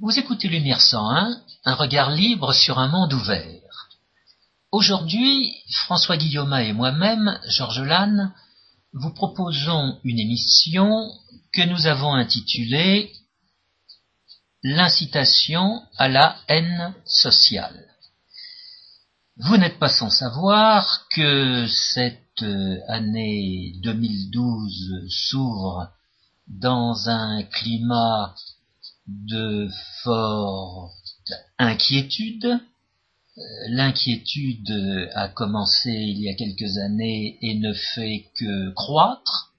Vous écoutez Lumière 101, un regard libre sur un monde ouvert. Aujourd'hui, François Guillaume et moi-même, Georges Lannes, vous proposons une émission que nous avons intitulée L'incitation à la haine sociale. Vous n'êtes pas sans savoir que cette année 2012 s'ouvre dans un climat de forte inquiétude. Euh, l'inquiétude a commencé il y a quelques années et ne fait que croître.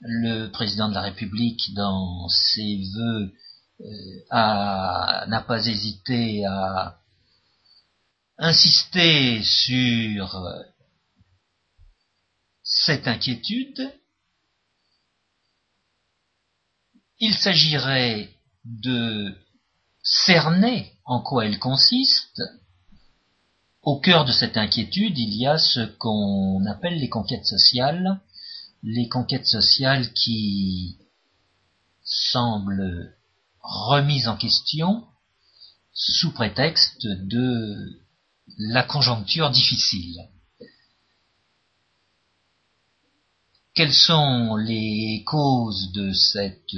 Le président de la République, dans ses voeux, euh, n'a pas hésité à insister sur cette inquiétude. Il s'agirait de cerner en quoi elle consiste, au cœur de cette inquiétude, il y a ce qu'on appelle les conquêtes sociales, les conquêtes sociales qui semblent remises en question sous prétexte de la conjoncture difficile. Quelles sont les causes de cette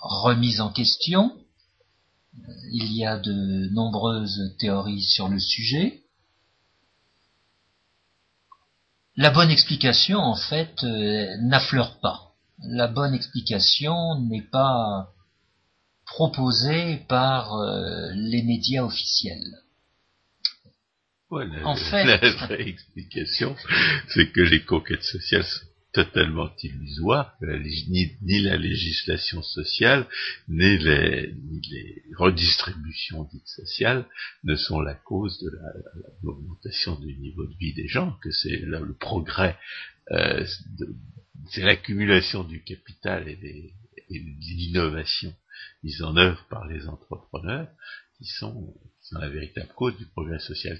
remise en question. Il y a de nombreuses théories sur le sujet. La bonne explication, en fait, euh, n'affleure pas. La bonne explication n'est pas proposée par euh, les médias officiels. en fait, la vraie explication, c'est que les conquêtes sociales totalement illusoire, ni, la législation sociale, ni les, redistributions dites sociales ne sont la cause de l'augmentation du niveau de vie des gens, que c'est le progrès, euh, c'est l'accumulation du capital et, des, de l'innovation mise en œuvre par les entrepreneurs qui sont, la véritable cause du progrès social.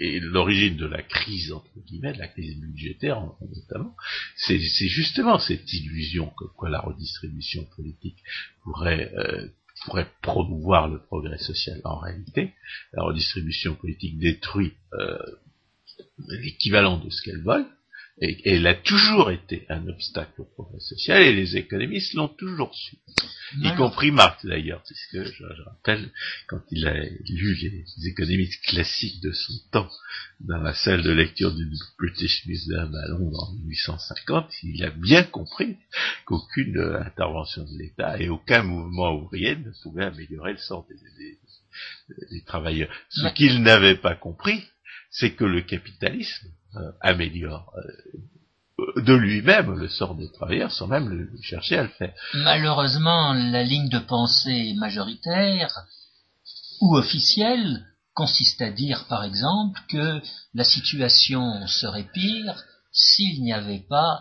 Et l'origine de la crise, entre guillemets, de la crise budgétaire notamment, c'est justement cette illusion que quoi la redistribution politique pourrait, euh, pourrait promouvoir le progrès social. En réalité, la redistribution politique détruit euh, l'équivalent de ce qu'elle vole, et, elle a toujours été un obstacle au progrès social, et les économistes l'ont toujours su. Y compris Marx d'ailleurs, c'est ce que je, rappelle quand il a lu les, économistes classiques de son temps dans la salle de lecture du British Museum à Londres en 1850, il a bien compris qu'aucune intervention de l'État et aucun mouvement ouvrier ne pouvait améliorer le sort des, travailleurs. Ce qu'il n'avait pas compris, c'est que le capitalisme améliore euh, de lui-même le sort des travailleurs sans même le, chercher à le faire. Malheureusement, la ligne de pensée majoritaire ou officielle consiste à dire, par exemple, que la situation serait pire s'il n'y avait pas,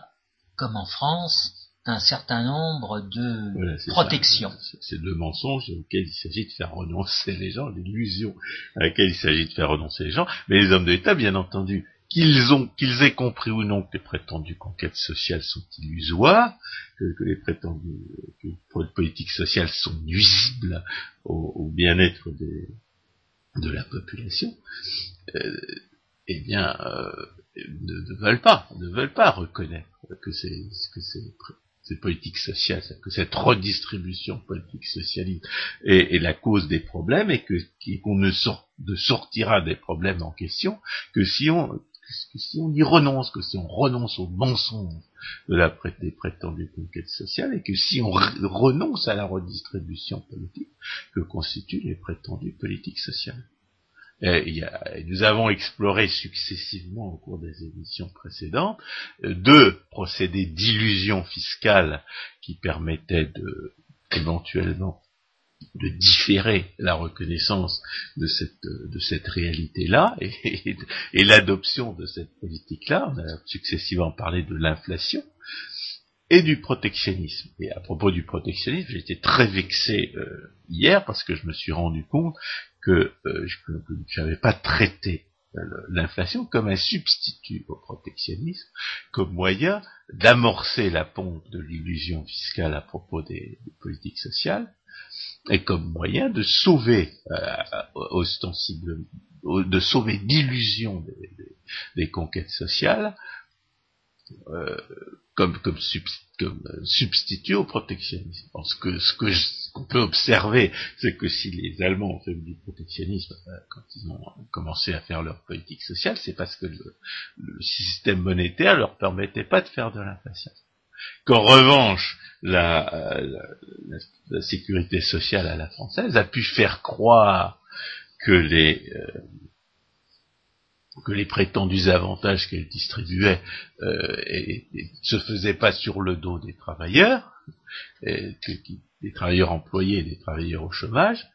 comme en France, un certain nombre de protections. C'est deux mensonges auxquels il s'agit de faire renoncer les gens, l'illusion à laquelle il s'agit de faire renoncer les gens, mais les hommes d'État, bien entendu, qu'ils ont, qu'ils aient compris ou non que les prétendues conquêtes sociales sont illusoires, que, les prétendues que les politiques sociales sont nuisibles au, bien-être de la population, euh, eh bien, euh, ne, veulent pas, ne veulent pas reconnaître que c'est que c'est ces politiques sociales, que cette redistribution politique socialiste est, la cause des problèmes et que qu'on ne, sortira des problèmes en question que si on si on y renonce, que si on renonce au mensonge de la prétendue conquête sociale et que si on renonce à la redistribution politique que constituent les prétendues politiques sociales. Nous avons exploré successivement au cours des émissions précédentes euh, deux procédés d'illusion fiscale qui permettaient de éventuellement de différer la reconnaissance de cette, de cette réalité-là et, et l'adoption de cette politique-là. On a successivement parlé de l'inflation et du protectionnisme. Et à propos du protectionnisme, été très vexé euh, hier parce que je me suis rendu compte que, euh, je n'avais pas traité euh, l'inflation comme un substitut au protectionnisme, comme moyen d'amorcer la pompe de l'illusion fiscale à propos des, politiques sociales, et comme moyen de sauver euh, de sauver l'illusion des, conquêtes sociales euh, comme, comme, substitut au protectionnisme. ce que ce que qu'on peut observer, c'est que si les Allemands ont fait du protectionnisme euh, quand ils ont commencé à faire leur politique sociale, c'est parce que le, le, système monétaire leur permettait pas de faire de l'inflation. Qu'en revanche, la, la, sécurité sociale à la française a pu faire croire que les euh, que les prétendus avantages qu'elle distribuait euh, se faisaient pas sur le dos des travailleurs, des travailleurs employés et des travailleurs au chômage,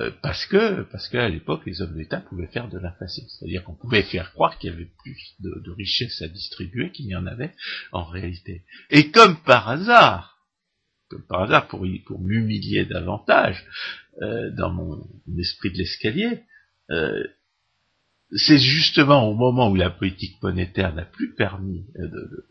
euh, parce que parce qu'à l'époque les hommes d'État pouvaient faire de l'inflation, c'est-à-dire qu'on pouvait faire croire qu'il y avait plus de, richesses à distribuer qu'il n'y en avait en réalité. Et comme par hasard, comme par hasard pour m'humilier davantage euh, dans mon esprit de l'escalier, euh, c'est justement au moment où la politique monétaire n'a plus permis de,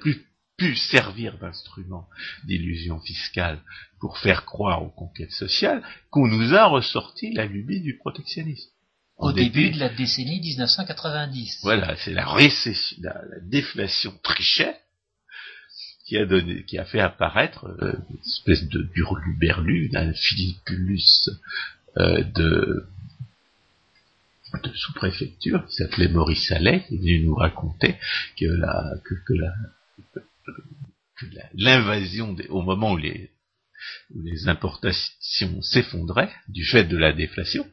plus pu servir d'instrument d'illusion fiscale pour faire croire aux conquêtes sociales qu'on nous a ressorti la lubie du protectionnisme. Au début, de la décennie 1990. Voilà, c'est la récession, la, déflation trichet qui a donné, qui a fait apparaître euh, une espèce de burluberlu, d'un philippulus euh, de, de sous-préfecture qui s'appelait Maurice Allais, qui est venu nous raconter que la, que, que la, l'invasion au moment où les, les importations s'effondraient du fait de la déflation,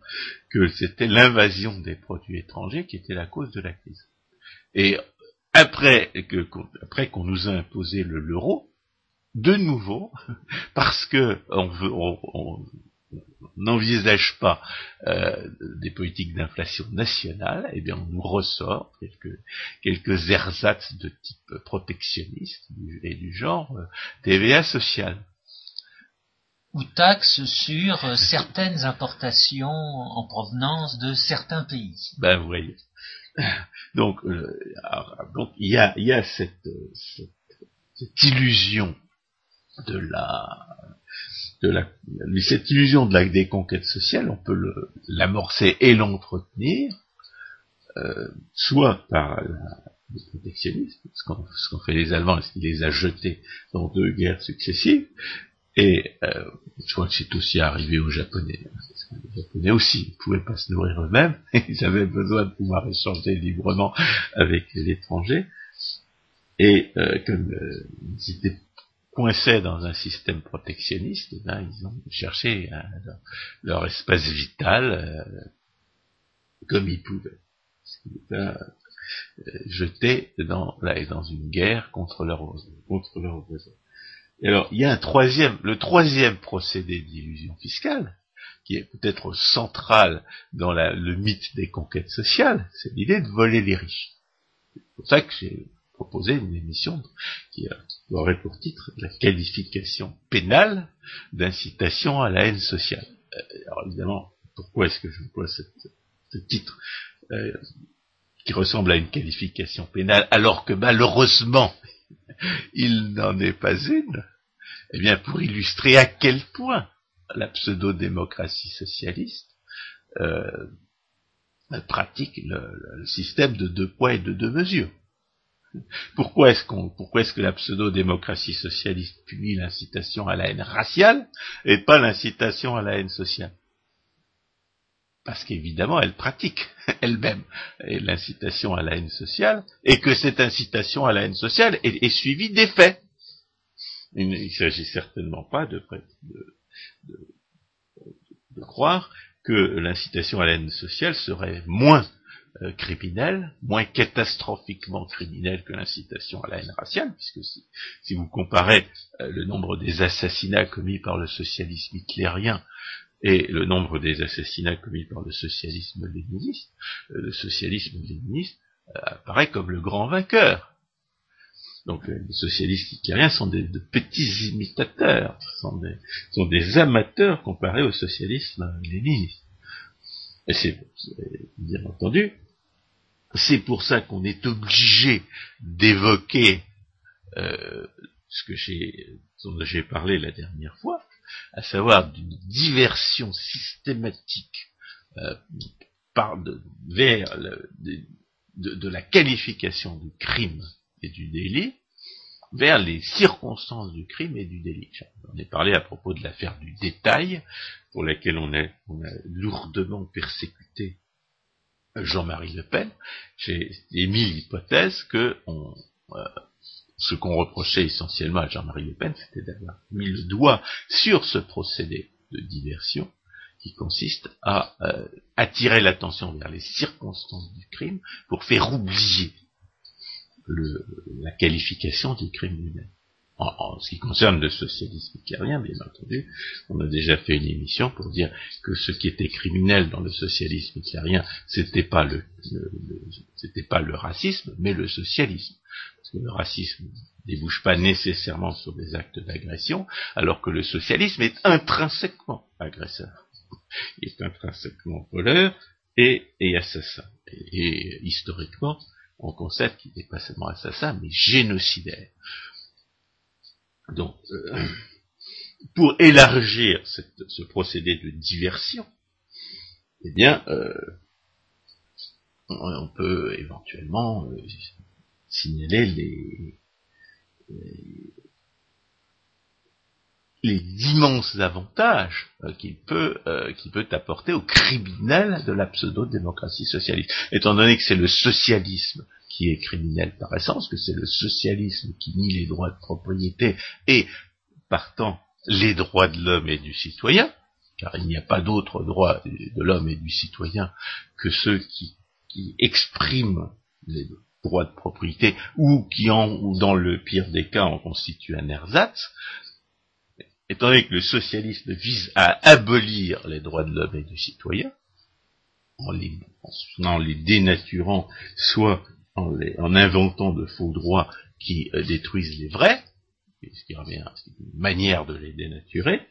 que c'était l'invasion des produits étrangers qui était la cause de la crise. Et après qu'on nous a imposé l'euro, de nouveau, parce que on veut, n'envisage pas euh, des politiques d'inflation nationale, eh bien on nous ressort quelques, quelques ersatz de type protectionniste et du genre euh, TVA sociale. Ou taxes sur euh, certaines importations en provenance de certains pays. Ben vous voyez. Donc, donc il y a, y a cette, cette illusion de la de la, cette illusion de la déconquête sociale, on peut l'amorcer et l'entretenir, euh, soit par le protectionnisme, ce qu'ont fait les Allemands, ce qu'ils les a jetés dans deux guerres successives, et euh, je crois que c'est aussi arrivé aux Japonais. Les Japonais aussi ne pouvaient pas se nourrir eux-mêmes, ils avaient besoin de pouvoir échanger librement avec l'étranger, et euh, comme euh, ils étaient coincés dans un système protectionniste, ils ont cherché hein, leur, espace vital euh, comme ils pouvaient. Euh, dans, là, dans une guerre contre leurs contre leur voisins. Et alors, il y a un troisième, le troisième procédé d'illusion fiscale, qui est peut-être central dans la, le mythe des conquêtes sociales, c'est l'idée de voler les riches. C'est pour ça que proposer une émission qui, aurait pour titre la qualification pénale d'incitation à la haine sociale. Euh, alors évidemment, pourquoi est-ce que je vois ce titre euh, qui ressemble à une qualification pénale alors que malheureusement il n'en est pas une? Eh bien, pour illustrer à quel point la pseudo-démocratie socialiste euh, pratique le système de deux poids et de deux mesures. Pourquoi est-ce qu'on, pourquoi est-ce que la pseudo-démocratie socialiste punit l'incitation à la haine raciale et pas l'incitation à la haine sociale? Parce qu'évidemment, elle pratique elle-même l'incitation à la haine sociale et que cette incitation à la haine sociale est, suivie des faits. Il ne s'agit certainement pas de croire que l'incitation à la haine sociale serait moins euh, criminel, moins catastrophiquement criminel que l'incitation à la haine raciale, puisque si, vous comparez euh, le nombre des assassinats commis par le socialisme hitlérien et le nombre des assassinats commis par le socialisme léniniste, euh, le socialisme léniniste apparaît comme le grand vainqueur. Donc les socialistes hitlériens sont des, de petits imitateurs, sont des, sont des amateurs comparés au socialisme léniniste. Et c'est, bien entendu, c'est pour ça qu'on est obligé d'évoquer euh, ce que j'ai, dont j'ai parlé la dernière fois, à savoir d'une diversion systématique euh, par vers de, la qualification du crime et du délit vers les circonstances du crime et du délit. J'en ai parlé à propos de l'affaire du détail, pour laquelle on a, on a lourdement persécuté Jean-Marie Le Pen. J'ai émis l'hypothèse que euh, ce qu'on reprochait essentiellement à Jean-Marie Le Pen, c'était d'avoir mis le doigt sur ce procédé de diversion qui consiste à euh, attirer l'attention vers les circonstances du crime pour faire oublier la qualification du crime lui-même. En, ce qui concerne le socialisme hitlérien, bien entendu, on a déjà fait une émission pour dire que ce qui était criminel dans le socialisme hitlérien, c'était pas le, c'était pas le racisme, mais le socialisme. Parce que le racisme ne débouche pas nécessairement sur des actes d'agression, alors que le socialisme est intrinsèquement agresseur. Il est intrinsèquement voleur et, assassin. Et, historiquement, on constate qu'il n'est pas seulement assassin, mais génocidaire. Donc, euh, pour élargir ce procédé de diversion, eh bien, euh, on, peut éventuellement euh, signaler les, immenses avantages qu'il peut peut apporter aux criminels de la pseudo-démocratie socialiste. Étant donné que c'est le socialisme qui est criminel par essence, que c'est le socialisme qui nie les droits de propriété et, partant, les droits de l'homme et du citoyen, car il n'y a pas d'autres droits de l'homme et du citoyen que ceux qui, expriment les droits de propriété ou qui en, dans le pire des cas en constituent un ersatz, étant donné que le socialisme vise à abolir les droits de l'homme et du citoyen, en les dénaturant soit en, inventant de faux droits qui euh, détruisent les vrais, ce qui revient à une manière de les dénaturer,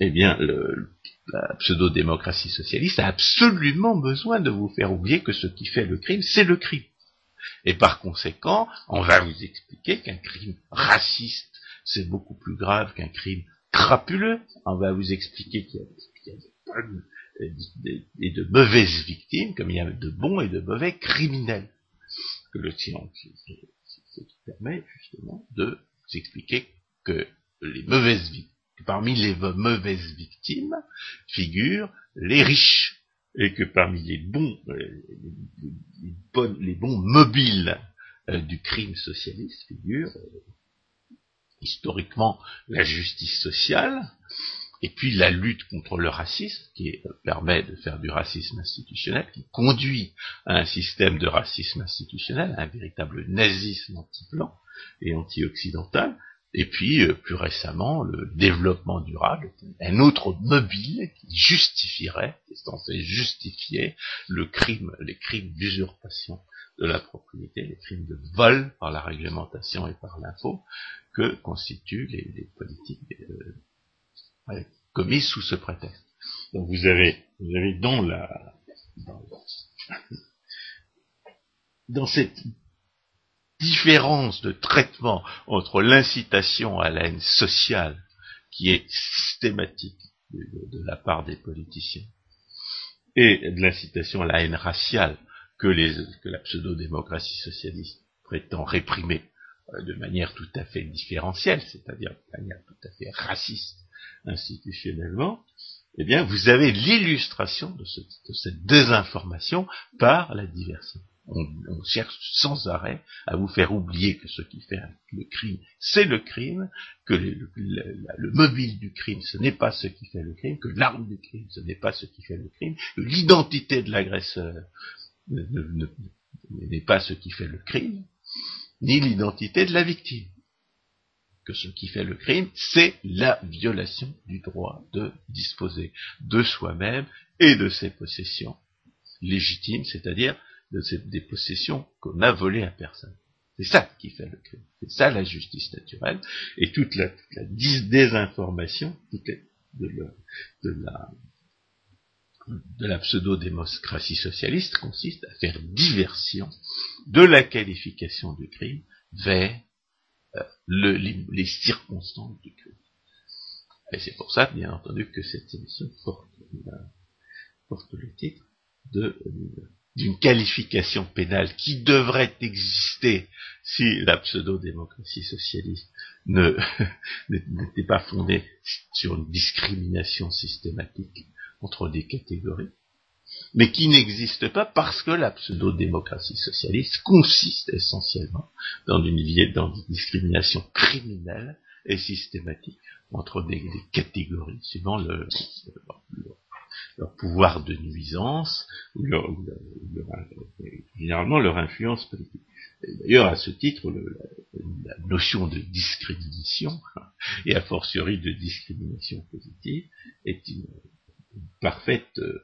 eh bien, la pseudo-démocratie socialiste a absolument besoin de vous faire oublier que ce qui fait le crime, c'est le crime. Et par conséquent, on va vous expliquer qu'un crime raciste, c'est beaucoup plus grave qu'un crime crapuleux. On va vous expliquer qu'il y a, des bonnes et de mauvaises victimes, comme il y a de bons et de mauvais criminels le silence, ce qui permet justement de s'expliquer que les mauvaises parmi les mauvaises victimes figurent les riches, et que parmi les bons, euh, les, bons mobiles euh, du crime socialiste figurent euh, historiquement la justice sociale, et puis la lutte contre le racisme, qui permet de faire du racisme institutionnel, qui conduit à un système de racisme institutionnel, un véritable nazisme anti-blanc et anti-occidental, et puis euh, plus récemment le développement durable, un autre mobile qui justifierait, qui est censé justifier le crime, les crimes d'usurpation de la propriété, les crimes de vol par la réglementation et par l'impôt que constituent les, politiques euh, commis sous ce prétexte. Donc vous avez, vous avez dans la, dans, cette différence de traitement entre l'incitation à la haine sociale, qui est systématique de, la part des politiciens, et de l'incitation à la haine raciale que, la pseudo-démocratie socialiste prétend réprimer euh, de manière tout à fait différentielle, c'est-à-dire de manière tout à fait raciste institutionnellement, eh bien, vous avez l'illustration de, cette désinformation par la diversion. On, cherche sans arrêt à vous faire oublier que ce qui fait le crime, c'est le crime, que le, mobile du crime, ce n'est pas ce qui fait le crime, que l'arme du crime, ce n'est pas ce qui fait le crime, que l'identité de l'agresseur n'est pas ce qui fait le crime, ni l'identité de la victime que ce qui fait le crime, c'est la violation du droit de disposer de soi-même et de ses possessions légitimes, c'est-à-dire de des possessions qu'on a volées à personne. C'est ça qui fait le crime. C'est ça la justice naturelle. Et toute la, désinformation la, de la pseudo-démocratie socialiste consiste à faire diversion de la qualification du crime vers les, circonstances du crime. Et c'est pour ça, bien entendu, que cette émission porte, le titre de d'une qualification pénale qui devrait exister si la pseudo-démocratie socialiste n'était pas fondée sur une discrimination systématique entre des catégories, mais qui n'existe pas parce que la pseudo-démocratie socialiste consiste essentiellement dans une, dans une discrimination criminelle et systématique entre des, catégories, suivant le, leur pouvoir de nuisance, ou, leur, généralement leur influence politique. D'ailleurs, à ce titre, la, notion de discrimination, et a fortiori de discrimination positive, est une, parfaite, euh,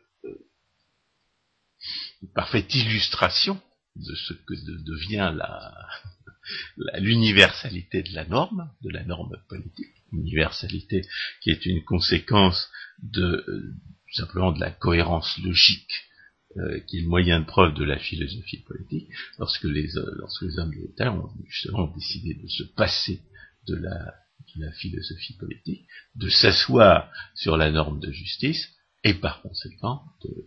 une parfaite illustration de ce que devient la, l'universalité de la norme, de la norme politique, universalité qui est une conséquence de, simplement de la cohérence logique euh, qui est le moyen de preuve de la philosophie politique, lorsque les, euh, lorsque les hommes ont justement décidé de se passer de la, de la philosophie politique, de s'asseoir sur la norme de justice, et par conséquent de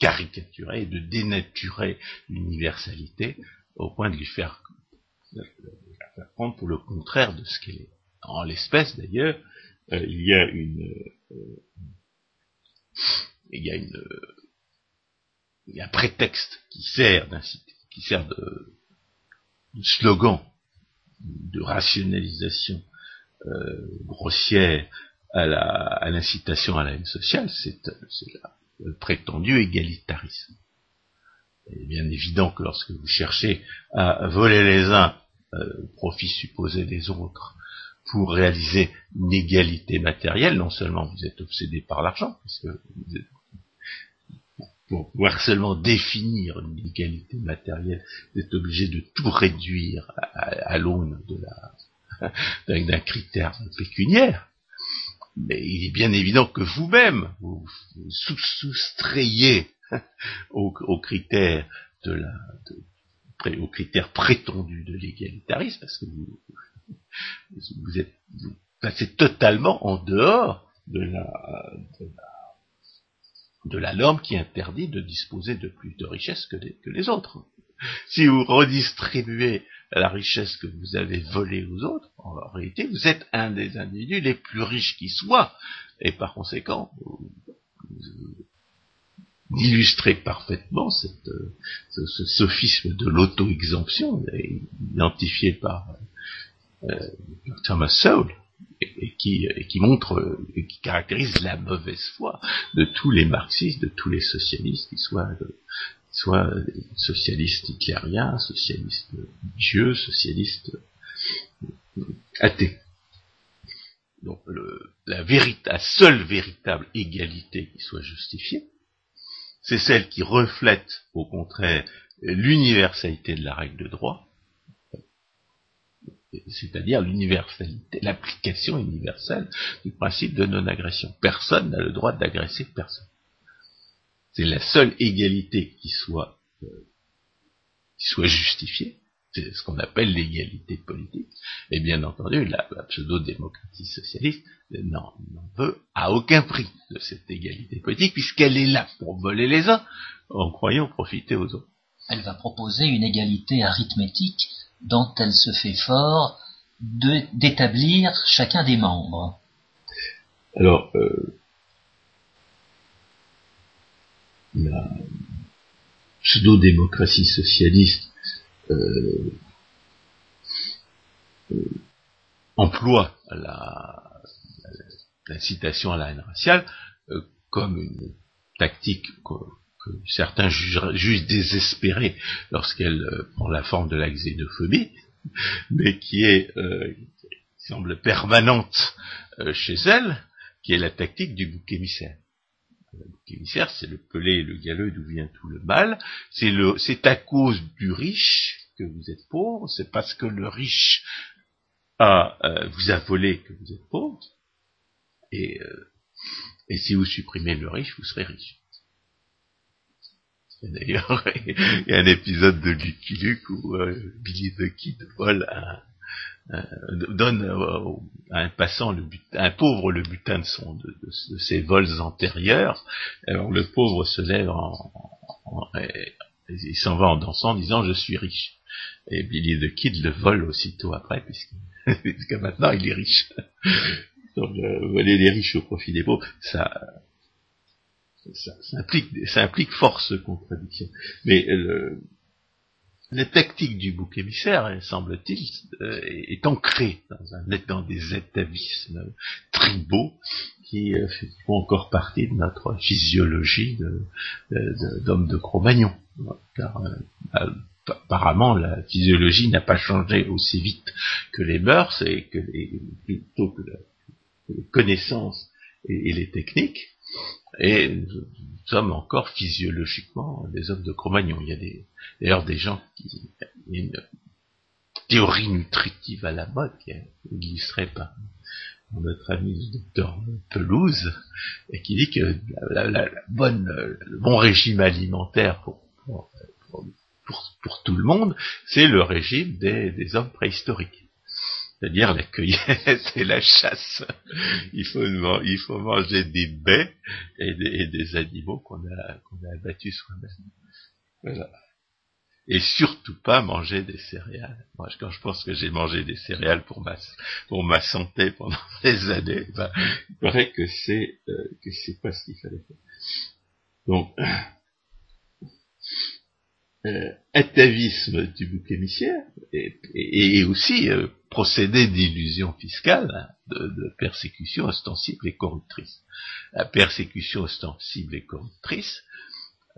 caricaturer, de dénaturer l'universalité au point de lui faire, faire prendre pour le contraire de ce qu'elle est. En l'espèce d'ailleurs, euh, il y a une, il y a une, il y a un prétexte qui sert qui sert de, slogan de rationalisation euh, grossière à l'incitation à, la haine sociale, c'est le prétendu égalitarisme. Il est bien évident que lorsque vous cherchez à voler les uns euh, au profit supposé des autres, pour réaliser une égalité matérielle, non seulement vous êtes obsédé par l'argent, puisque vous êtes, pour pouvoir seulement définir une égalité matérielle, vous êtes obligé de tout réduire à, l'aune d'un critère pécuniaire. Mais il est bien évident que vous-même, vous, vous soustrayez aux, critères de la, prétendus de l'égalitarisme, parce que vous, vous êtes passez totalement en dehors de la, de la, norme qui interdit de disposer de plus de richesse que, que les autres. Si vous redistribuez la richesse que vous avez volée aux autres, en réalité, vous êtes un des individus les plus riches qui soient, et par conséquent, vous, illustrez parfaitement cette, ce, ce, sophisme de l'auto-exemption, identifié par euh, Thomas Sowell, et, qui, montre et qui caractérise la mauvaise foi de tous les marxistes, de tous les socialistes, qui soient, soit socialistes hitlériens, socialistes dieux, socialistes athées. Donc la, la seule véritable égalité qui soit justifiée, c'est celle qui reflète au contraire l'universalité de la règle de droit, c'est-à-dire l'universalité, l'application universelle du principe de non-agression. Personne n'a le droit d'agresser personne. C'est la seule égalité qui soit, euh, qui soit justifiée. C'est ce qu'on appelle l'égalité politique. Et bien entendu, la, pseudo-démocratie socialiste n'en veut à aucun prix de cette égalité politique, puisqu'elle est là pour voler les uns en croyant profiter aux autres. Elle va proposer une égalité arithmétique dont elle se fait fort d'établir chacun des membres. Alors, euh, la pseudo-démocratie socialiste euh, euh, emploie l'incitation à la haine raciale comme une tactique que certains jugent, désespérée lorsqu'elle euh, prend la forme de la xénophobie, mais qui est euh, semble permanente euh, chez elle, qui est la tactique du bouc émissaire. Émissaire, c'est le pelé et le galeux d'où vient tout le mal. C'est le, c'est à cause du riche que vous êtes pauvre. C'est parce que le riche a, vous a volé que vous êtes pauvre. Et, et si vous supprimez le riche, vous serez riche. D'ailleurs, il y a un épisode de Lucky Luke où euh, Billy the Kid vole un, euh, donne à un passant le but, un pauvre le butin de, son, de, ses vols antérieurs. Alors le pauvre se lève en, il s'en va en dansant en disant je suis riche. Et Billy the Kid le vole aussitôt après puisque, maintenant il est riche. Donc euh, voler les riches au profit des pauvres, ça, ça, implique, ça implique force contradiction. Mais le, la tactique du bouc émissaire, semble-t-il, euh, est ancrée dans, des étavismes tribaux qui euh, font encore partie de notre physiologie d'homme de, Cro-Magnon. Car euh, apparemment la physiologie n'a pas changé aussi vite que les mœurs et que plutôt que, les connaissances et les techniques. Et nous sommes encore physiologiquement des hommes de Cro-Magnon. Il y a d'ailleurs des gens qui, il y a une théorie nutritive à la mode qui illustrerait par notre ami le docteur Pelouse, et qui dit que la, bonne, le bon régime alimentaire pour, pour, tout le monde, c'est le régime des hommes préhistoriques c'est-à-dire la cueillette et la chasse. Il faut, manger des baies et des, animaux qu'on a, qu'on abattus soi-même. Voilà. Et surtout pas manger des céréales. Moi, quand je pense que j'ai mangé des céréales pour ma, santé pendant des années, ben, il paraît que c'est, euh, que c'est pas ce qu'il fallait faire. Donc, euh, atavisme du bouc émissaire et, aussi euh, procédé d'illusion fiscale, de, persécution ostensible et corruptrice. La persécution ostensible et corruptrice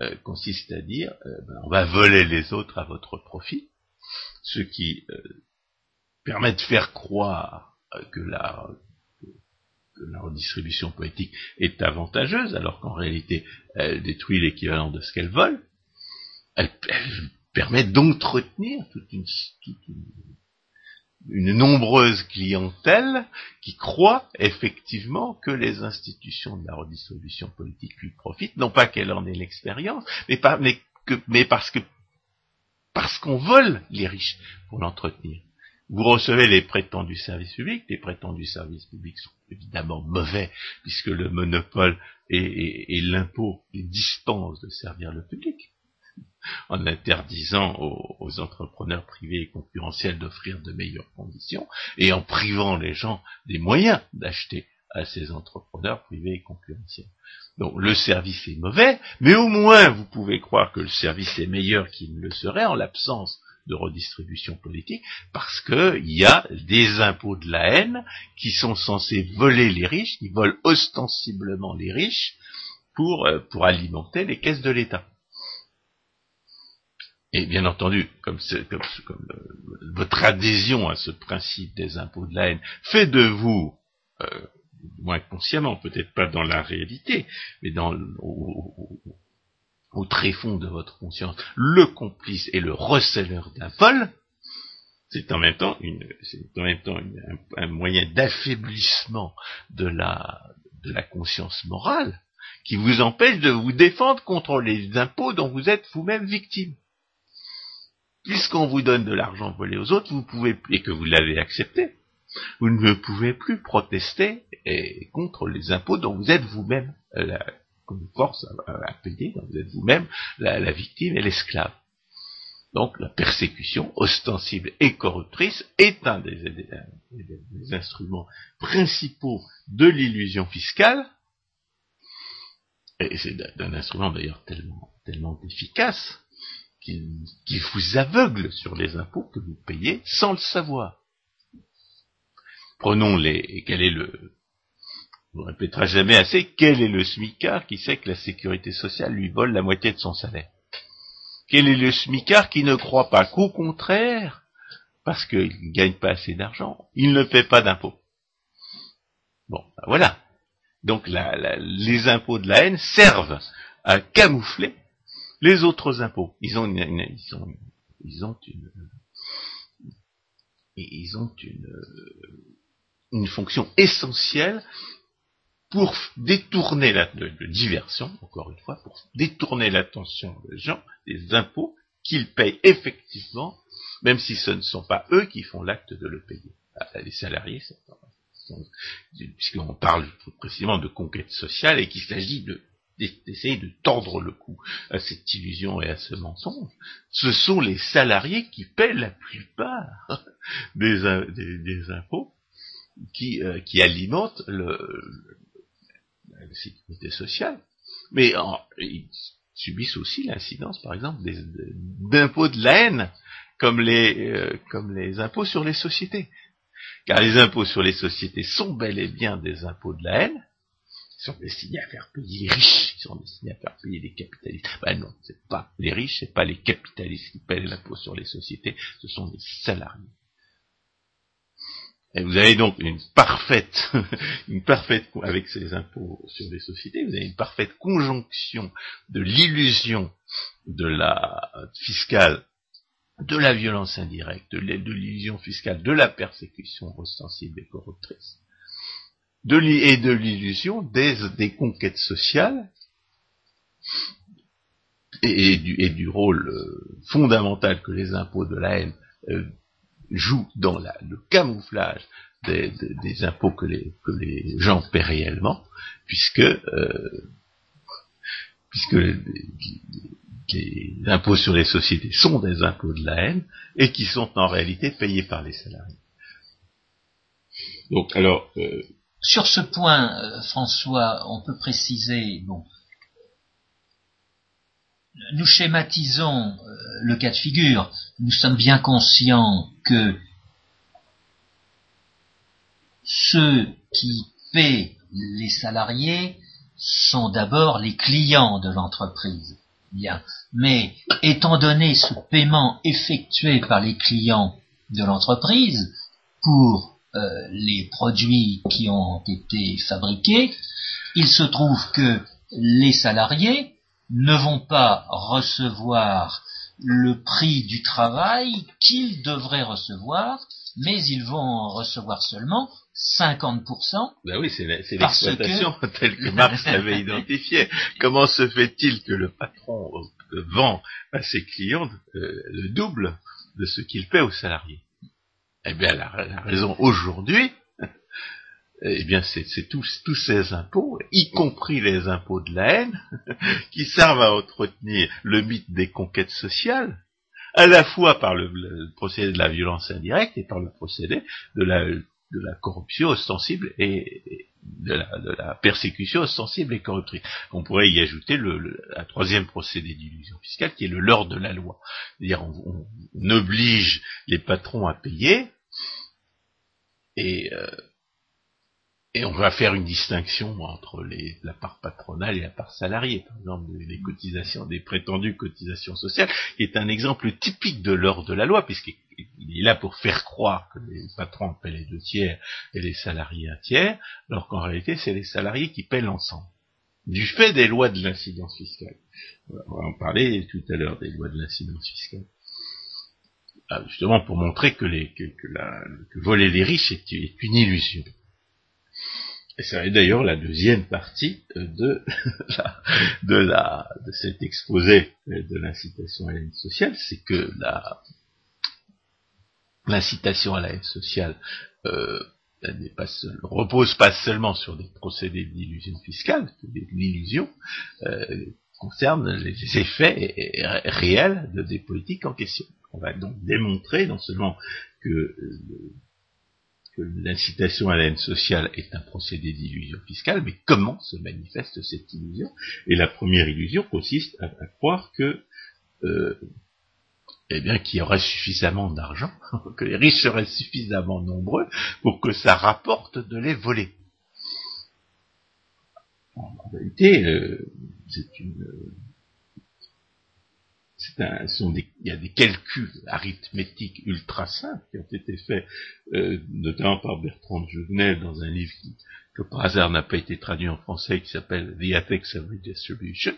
euh, consiste à dire euh, ben, on va voler les autres à votre profit, ce qui permet de faire croire que la, redistribution politique est avantageuse, alors qu'en réalité elle détruit l'équivalent de ce qu'elle vole permet d'entretenir toute une, une, nombreuse clientèle qui croit effectivement que les institutions de la redistribution politique lui profitent, non pas qu'elle en ait l'expérience, mais, mais, mais parce que parce qu'on vole les riches pour l'entretenir. Vous recevez les prétendus services publics, les prétendus services publics sont évidemment mauvais, puisque le monopole et, et l'impôt les dispensent de servir le public en interdisant aux, entrepreneurs privés et concurrentiels d'offrir de meilleures conditions et en privant les gens des moyens d'acheter à ces entrepreneurs privés et concurrentiels. Donc le service est mauvais, mais au moins vous pouvez croire que le service est meilleur qu'il ne le serait en l'absence de redistribution politique, parce qu'il y a des impôts de la haine qui sont censés voler les riches, qui volent ostensiblement les riches pour, euh, pour alimenter les caisses de l'État. Et bien entendu, comme, votre adhésion à ce principe des impôts de la haine fait de vous, euh, moins consciemment, peut-être pas dans la réalité, mais dans au, au, tréfonds de votre conscience, le complice et le receleur d'un vol, c'est en même temps, une, en même temps un, moyen d'affaiblissement de la, de la conscience morale qui vous empêche de vous défendre contre les impôts dont vous êtes vous-même victime puisqu'on vous donne de l'argent volé aux autres, vous pouvez, et que vous l'avez accepté, vous ne pouvez plus protester contre les impôts dont vous êtes vous-même euh, comme force à, payer, dont vous êtes vous-même la, victime et l'esclave. Donc la persécution ostensible et corruptrice est un des, instruments principaux de l'illusion fiscale, et c'est un instrument d'ailleurs tellement efficace qui, vous aveugle sur les impôts que vous payez sans le savoir. Prenons les, quel est le, on répétera jamais assez, quel est le smicard qui sait que la sécurité sociale lui vole la moitié de son salaire? Quel est le smicard qui ne croit pas qu'au contraire, parce qu'il ne gagne pas assez d'argent, il ne paie pas d'impôts? Bon, ben voilà. Donc les impôts de la haine servent à camoufler les autres impôts, ils ont une, ils ont, ils ont une, ils ont une, une fonction essentielle pour détourner la de, diversion, encore une fois, pour détourner l'attention des gens des impôts qu'ils payent effectivement même si ce ne sont pas eux qui font l'acte de le payer. Ah, les salariés, puisqu'on parle précisément de conquête sociale et qu'il s'agit de d'essayer de tordre le cou à cette illusion et à ce mensonge, ce sont les salariés qui paient la plupart des, impôts qui, euh, alimentent le, la sécurité sociale. Mais ils subissent aussi l'incidence, par exemple, d'impôts de la haine, comme les, euh, comme les impôts sur les sociétés. Car les impôts sur les sociétés sont bel et bien des impôts de la haine, sont destinés à faire payer les riches, ils sont destinés à faire payer les capitalistes. Ben non, c'est pas les riches, c'est pas les capitalistes qui paient l'impôt sur les sociétés, ce sont les salariés. Et vous avez donc une parfaite, une parfaite, avec ces impôts sur les sociétés, vous avez une parfaite conjonction de l'illusion de la fiscale, de la violence indirecte, de l'illusion fiscale, de la persécution ostensible et corruptrice, de et de l'illusion des, conquêtes sociales et, du, rôle euh, fondamental que les impôts de la haine euh, joue dans le camouflage des, impôts que les, gens paient réellement, puisque, euh, puisque les, impôts sur les sociétés sont des impôts de la haine et qui sont en réalité payés par les salariés. Donc, alors, sur ce point, euh, François, on peut préciser, bon, nous schématisons le cas de figure. Nous sommes bien conscients que ceux qui paient les salariés sont d'abord les clients de l'entreprise. Bien. Mais étant donné ce paiement effectué par les clients de l'entreprise pour euh, les produits qui ont été fabriqués, il se trouve que les salariés ne vont pas recevoir le prix du travail qu'ils devraient recevoir, mais ils vont recevoir seulement 50%. Ben oui, c'est l'exploitation telle que Marx l'avait identifiée. Comment se fait-il que le patron vend à ses clients euh, le double de ce qu'il paie aux salariés? Eh bien, la raison aujourd'hui, eh bien, c'est tous, tous ces impôts, y compris les impôts de la haine, qui servent à entretenir le mythe des conquêtes sociales, à la fois par le, procédé de la violence indirecte et par le procédé de la, de la corruption ostensible et, de, la, persécution ostensible et corruptrice. On pourrait y ajouter le, un troisième procédé d'illusion fiscale qui est le leurre de la loi. C'est-à-dire on, oblige les patrons à payer et euh, et on va faire une distinction entre les, la part patronale et la part salariée, par exemple des cotisations, des prétendues cotisations sociales, qui est un exemple typique de l'ordre de la loi, puisqu'il est là pour faire croire que les patrons paient les deux tiers et les salariés un tiers, alors qu'en réalité c'est les salariés qui paient l'ensemble, du fait des lois de l'incidence fiscale. On va en parler tout à l'heure des lois de l'incidence fiscale. Ah, justement pour montrer les, que voler les riches est une illusion. Et c'est d'ailleurs la deuxième partie de, la, de, la, de cet exposé de l'incitation à la haine sociale, c'est que l'incitation à la haine sociale euh, seul, repose pas seulement sur des procédés d'illusion fiscale, l'illusion euh, concerne les effets réels de des politiques en question. On va donc démontrer non seulement que euh, que l'incitation à la haine sociale est un procédé d'illusion fiscale, mais comment se manifeste cette illusion? Et la première illusion consiste à, croire que euh, eh bien, qu'il y aurait suffisamment d'argent, que les riches seraient suffisamment nombreux pour que ça rapporte de les voler. En réalité, euh, c'est une, il y a des calculs arithmétiques ultra simples qui ont été faits, euh, notamment par Bertrand Juvenet dans un livre qui, que par hasard n'a pas été traduit en français, qui s'appelle The Ethics of Redistribution,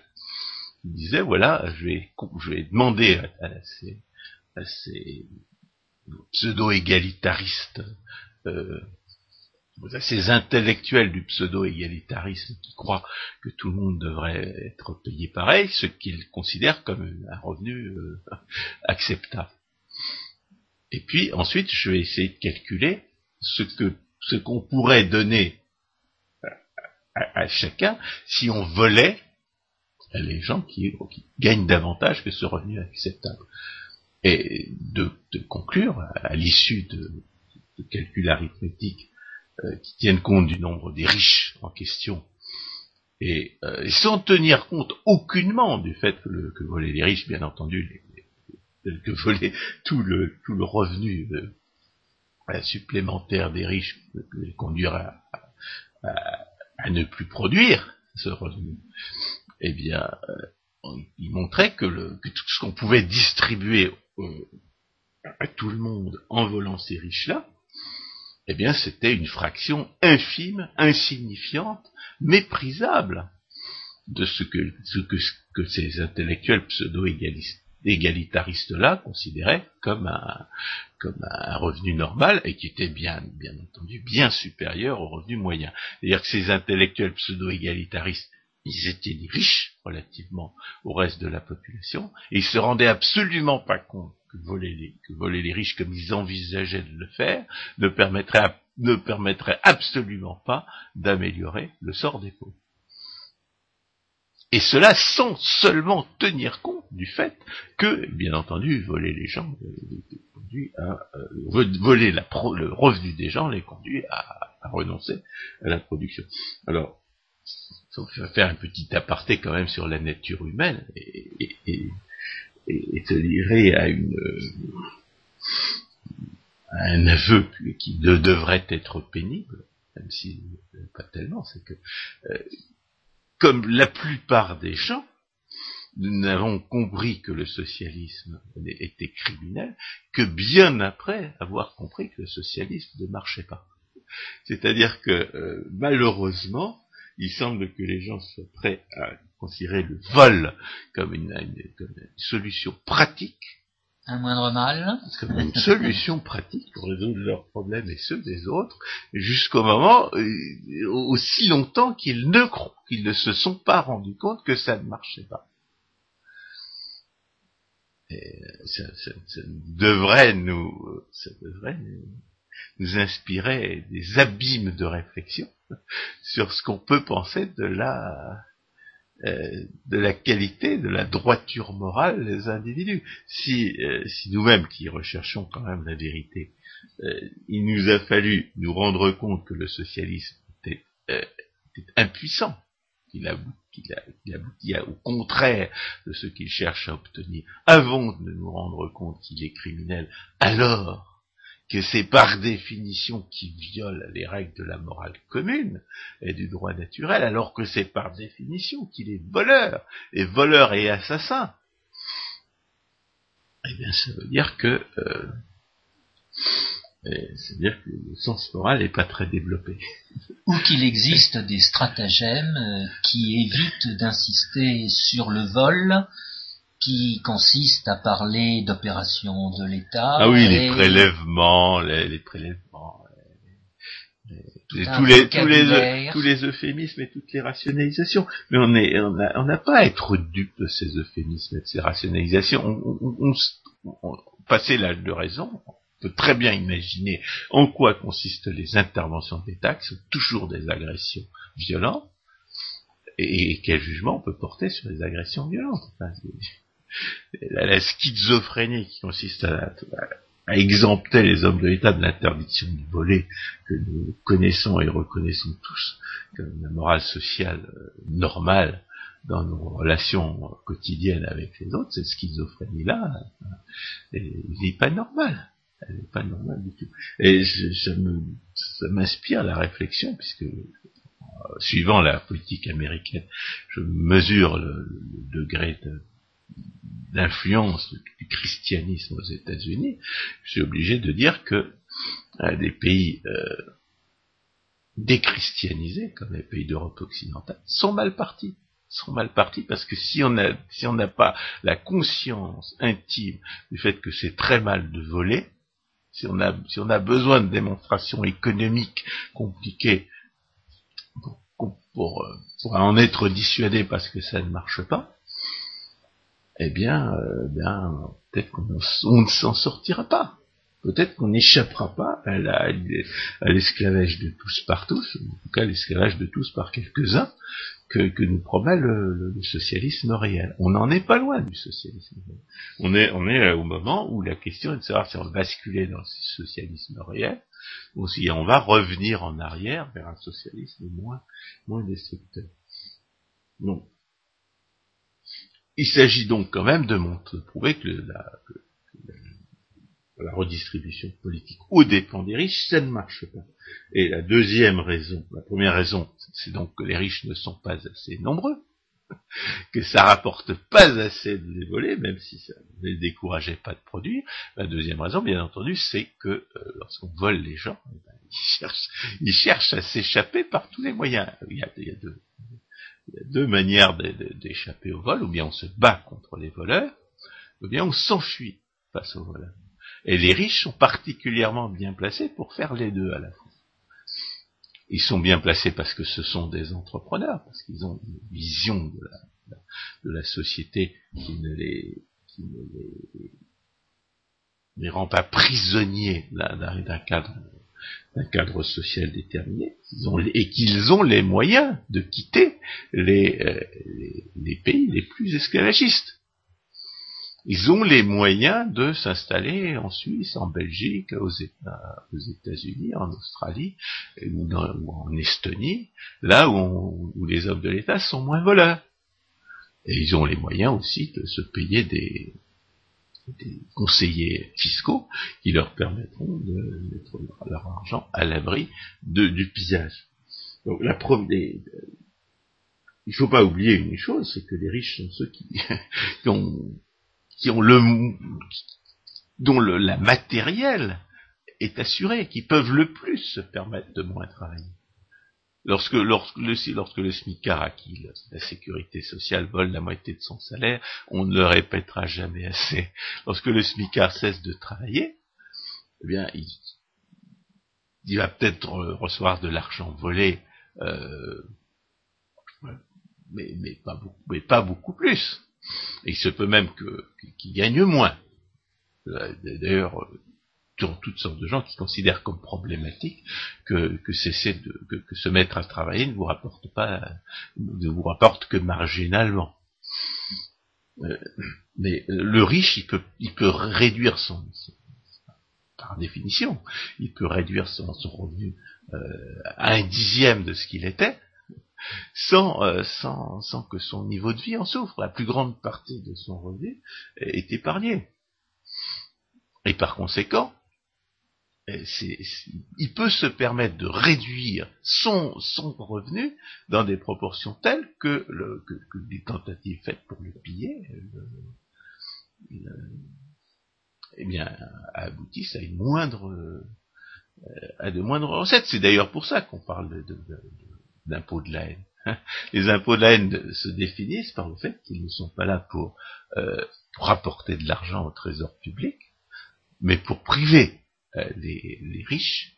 qui disait, voilà, je vais, je vais demander à, ces, à ces pseudo-égalitaristes euh, ces intellectuels du pseudo-égalitarisme qui croient que tout le monde devrait être payé pareil, ce qu'ils considèrent comme un revenu euh, acceptable. Et puis ensuite, je vais essayer de calculer ce que ce qu'on pourrait donner à, chacun si on volait les gens qui, gagnent davantage que ce revenu acceptable. Et de, conclure, à, l'issue de, de, calculs arithmétiques euh, qui tiennent compte du nombre des riches en question, et, euh, sans tenir compte aucunement du fait que, le, que voler les riches, bien entendu, que voler tout le, tout le revenu euh, supplémentaire des riches, les conduire à, à ne plus produire ce revenu, eh bien, euh, il montrait que, le, que tout ce qu'on pouvait distribuer euh, à tout le monde en volant ces riches-là, eh bien, c'était une fraction infime, insignifiante, méprisable de ce que, ce que, que ces intellectuels pseudo-égalitaristes-là considéraient comme un, comme un revenu normal et qui était bien, bien entendu, bien supérieur au revenu moyen. C'est-à-dire que ces intellectuels pseudo-égalitaristes, ils étaient riches relativement au reste de la population et ils se rendaient absolument pas compte que voler les, que voler les riches comme ils envisageaient de le faire ne permettrait, ne permettrait absolument pas d'améliorer le sort des pauvres. Et cela sans seulement tenir compte du fait que, bien entendu, voler les gens les conduit à euh, voler le revenu des gens les conduit à, renoncer à la production. Alors, il faut faire un petit aparté quand même sur la nature humaine et, te lirer à une à un aveu qui devrait être pénible, même si pas tellement, c'est que euh, comme la plupart des gens, nous n'avons compris que le socialisme était criminel que bien après avoir compris que le socialisme ne marchait pas. C'est-à-dire que euh, malheureusement, il semble que les gens soient prêts à considérer le vol comme une solution pratique un moindre mal. C'est une solution pratique pour résoudre leurs problèmes et ceux des autres, jusqu'au moment, euh, aussi longtemps qu'ils ne, qu'ils ne se sont pas rendus compte que ça ne marchait pas. Et ça, devrait nous, ça devrait nous inspirer des abîmes de réflexion sur ce qu'on peut penser de la euh, de la qualité, de la droiture morale des individus. Si, euh, si nous-mêmes, qui recherchons quand même la vérité, euh, il nous a fallu nous rendre compte que le socialisme était, impuissant, qu'il aboutit au contraire de ce qu'il cherche à obtenir, avant de nous rendre compte qu'il est criminel, alors que c'est par définition qu'il viole les règles de la morale commune et du droit naturel, alors que c'est par définition qu'il est voleur, et voleur et assassin. Eh bien, ça veut dire que euh, cest dire que le sens moral n'est pas très développé. Ou qu'il existe des stratagèmes euh, qui évitent d'insister sur le vol qui consiste à parler d'opérations de l'État. Ah oui, les prélèvements, les, prélèvements, tous les tous les tous les euphémismes et toutes les rationalisations. Mais on est on n'a pas à être dupe de ces euphémismes et de ces rationalisations. On, on, passer l'âge de raison, on peut très bien imaginer en quoi consistent les interventions d'État, qui sont toujours des agressions violentes, et, quel jugement on peut porter sur les agressions violentes? La, schizophrénie qui consiste à, exempter les hommes de l'État de l'interdiction du voler que nous connaissons et reconnaissons tous comme la morale sociale euh, normale dans nos relations quotidiennes avec les autres, cette schizophrénie-là, elle n'est pas normale. Elle n'est pas normale du tout. Et ça m'inspire la réflexion, puisque euh, suivant la politique américaine, je mesure le degré de l'influence du christianisme aux États-Unis, je suis obligé de dire que euh, des pays euh, déchristianisés, comme les pays d'Europe occidentale, sont mal partis. Sont mal partis parce que si on si n'a pas la conscience intime du fait que c'est très mal de voler, si on a si on a besoin de démonstrations économiques compliquées pour, pour, pour en être dissuadé parce que ça ne marche pas, eh bien, euh, bien peut-être qu'on ne s'en sortira pas. peut-être qu'on n'échappera pas à l'esclavage de tous par tous, en tout cas l'esclavage de tous par quelques-uns, que, nous promet le, socialisme réel. On n'en est pas loin du socialisme réel. On est, est au moment où la question est de savoir si on va basculer dans le socialisme réel, ou si on va revenir en arrière vers un socialisme moins, destructeur. Il s'agit donc quand même de, montrer, de prouver que la, redistribution politique aux dépens des riches, ça ne marche pas. Et la deuxième raison, la première raison, c'est donc que les riches ne sont pas assez nombreux, que ça rapporte pas assez de les voler, même si ça ne les décourageait pas de produire. La deuxième raison, bien entendu, c'est que euh, lorsqu'on vole les gens, eh ben, ils, cherchent, à s'échapper par tous les moyens. Il y a, deux, manières d'échapper au vol, ou bien on se bat contre les voleurs, ou bien on s'enfuit face aux voleurs. Et les riches sont particulièrement bien placés pour faire les deux à la fois. Ils sont bien placés parce que ce sont des entrepreneurs, parce qu'ils ont une vision de la, société qui ne les, qui ne les, les rend pas prisonniers d'un cadre d'un cadre social déterminé, et qu'ils ont les moyens de quitter les, euh, les pays les plus esclavagistes ils ont les moyens de s'installer en Suisse, en Belgique, aux États-Unis, en Australie ou, en Estonie, là où, les hommes de l'État sont moins voleurs. Et ils ont les moyens aussi de se payer des, conseillers fiscaux qui leur permettront de mettre leur argent à l'abri du pillage. Donc la preuve des, il ne faut pas oublier une chose, c'est que les riches sont ceux qui ont qui ont le, dont le, la matérielle est assurée, qui peuvent le plus se permettre de moins travailler. Lorsque, lorsque, le, lorsque le SMICAR à qui la sécurité sociale vole la moitié de son salaire, on ne le répétera jamais assez. Lorsque le SMICAR cesse de travailler, eh bien, il, va peut-être recevoir de l'argent volé, euh, mais, pas beaucoup, plus. Il se peut même qu'il gagne moins. Euh, d'ailleurs, dans euh, toutes sortes de gens qui considèrent comme problématique que, que cesser de que, se mettre à travailler ne vous rapporte pas ne vous rapporte que marginalement. Euh, mais le riche, il peut, il peut réduire son, par définition, il peut réduire son, revenu à un dixième de ce qu'il était, euh, sans, sans, que son niveau de vie en souffre. La plus grande partie de son revenu est épargnée. Et par conséquent, euh, il peut se permettre de réduire son, revenu dans des proportions telles que, le, que, les tentatives faites pour le piller euh, eh bien, aboutissent à une moindre de moindres recettes. C'est d'ailleurs pour ça qu'on parle d'impôts de la haine. Les impôts de la haine se définissent par le fait qu'ils ne sont pas là pour, euh, rapporter de l'argent au trésor public, mais pour priver euh, les, riches,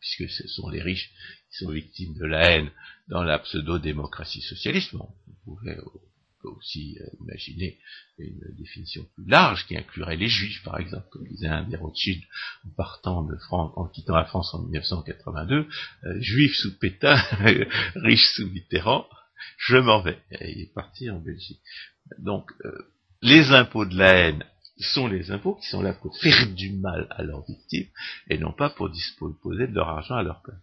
puisque ce sont les riches qui sont victimes de la haine dans la pseudo-démocratie socialiste. Bon, vous pouvez aussi euh, imaginer une définition plus large qui inclurait les juifs, par exemple, comme disait un des Rothschild en partant de France, en quittant la France en 1982, euh, juif sous Pétain, riche sous Mitterrand, je m'en vais. Et il est parti en Belgique. Donc, euh, les impôts de la haine sont les impôts qui sont là pour faire du mal à leurs victimes et non pas pour disposer de leur argent à leur place.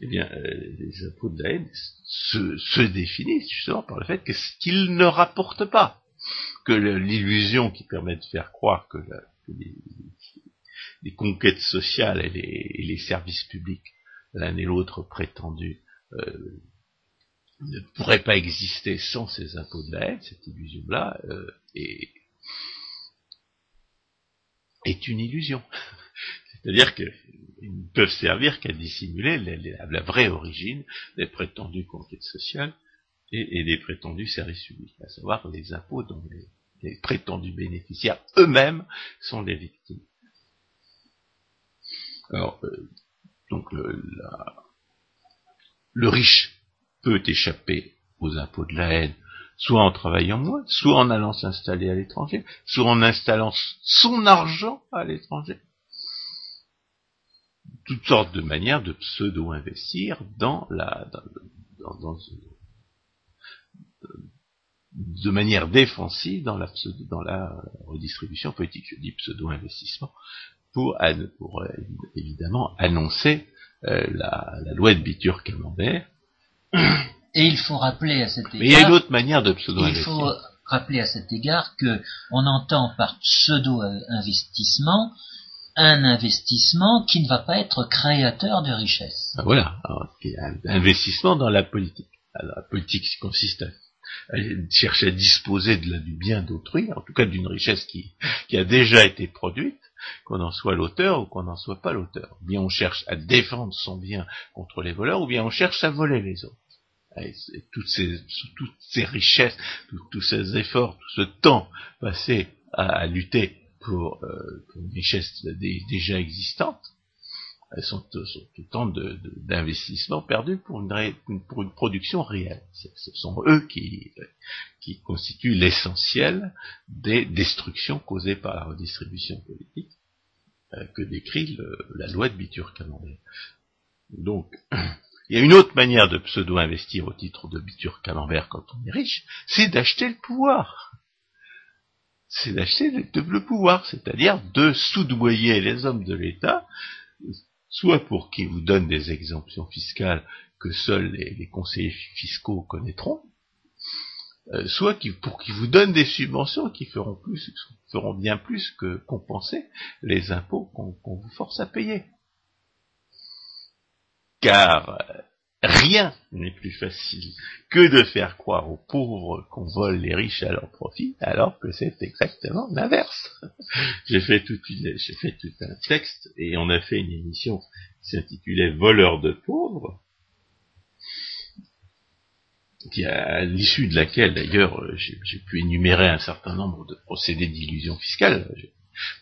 Eh bien, euh, les impôts de la haine se, définissent justement par le fait qu'ils ne rapportent pas, que l'illusion qui permet de faire croire que, les, conquêtes sociales et les, services publics, l'un et l'autre prétendus, euh, ne pourraient pas exister sans ces impôts de la haine, cette illusion-là euh, est, est une illusion. C'est-à-dire qu'ils ne peuvent servir qu'à dissimuler la, vraie origine des prétendues conquêtes sociales et, des prétendus services publics, à savoir les impôts dont les, prétendus bénéficiaires eux-mêmes sont les victimes. Alors, euh, donc le, le riche peut échapper aux impôts de la haine soit en travaillant moins, soit en allant s'installer à l'étranger, soit en installant son argent à l'étranger. Toutes sortes de manières de pseudo-investir dans la, dans, de manière défensive dans la, dans la redistribution politique. Je dis pseudo-investissement pour, pour euh, évidemment annoncer euh, la, la, loi de Bitur-Camembert et il faut rappeler à cet égard. Mais il y a une autre manière de pseudo-investir. Il faut rappeler à cet égard que on entend par pseudo-investissement un investissement qui ne va pas être créateur de richesse. Ah, voilà, un investissement dans la politique. Alors, la politique consiste à, chercher à disposer de la, du bien d'autrui, en tout cas d'une richesse qui, qui a déjà été produite, qu'on en soit l'auteur ou qu'on n'en soit pas l'auteur. Bien on cherche à défendre son bien contre les voleurs, ou bien on cherche à voler les autres toutes ces, toutes ces richesses, tous ces efforts, tout ce temps passé à, lutter pour, euh, une richesse déjà existante, elles sont, autant d'investissements perdus pour une, production réelle. Ce sont eux qui, constituent l'essentiel des destructions causées par la redistribution politique euh, que décrit la loi de Bitur-Camembert. Donc, Il y a une autre manière de pseudo-investir au titre de Bitur Camembert quand on est riche, c'est d'acheter le pouvoir. C'est d'acheter le, pouvoir, c'est-à-dire de soudoyer les hommes de l'État, soit pour qu'ils vous donnent des exemptions fiscales que seuls les, conseillers fiscaux connaîtront, euh, soit pour qu'ils vous donnent des subventions qui feront bien plus que compenser les impôts qu'on vous force à payer car rien n'est plus facile que de faire croire aux pauvres qu'on vole les riches à leur profit, alors que c'est exactement l'inverse. j'ai fait tout un texte et on a fait une émission qui s'intitulait Voleurs de pauvres, à l'issue de laquelle d'ailleurs j'ai pu énumérer un certain nombre de procédés d'illusion fiscale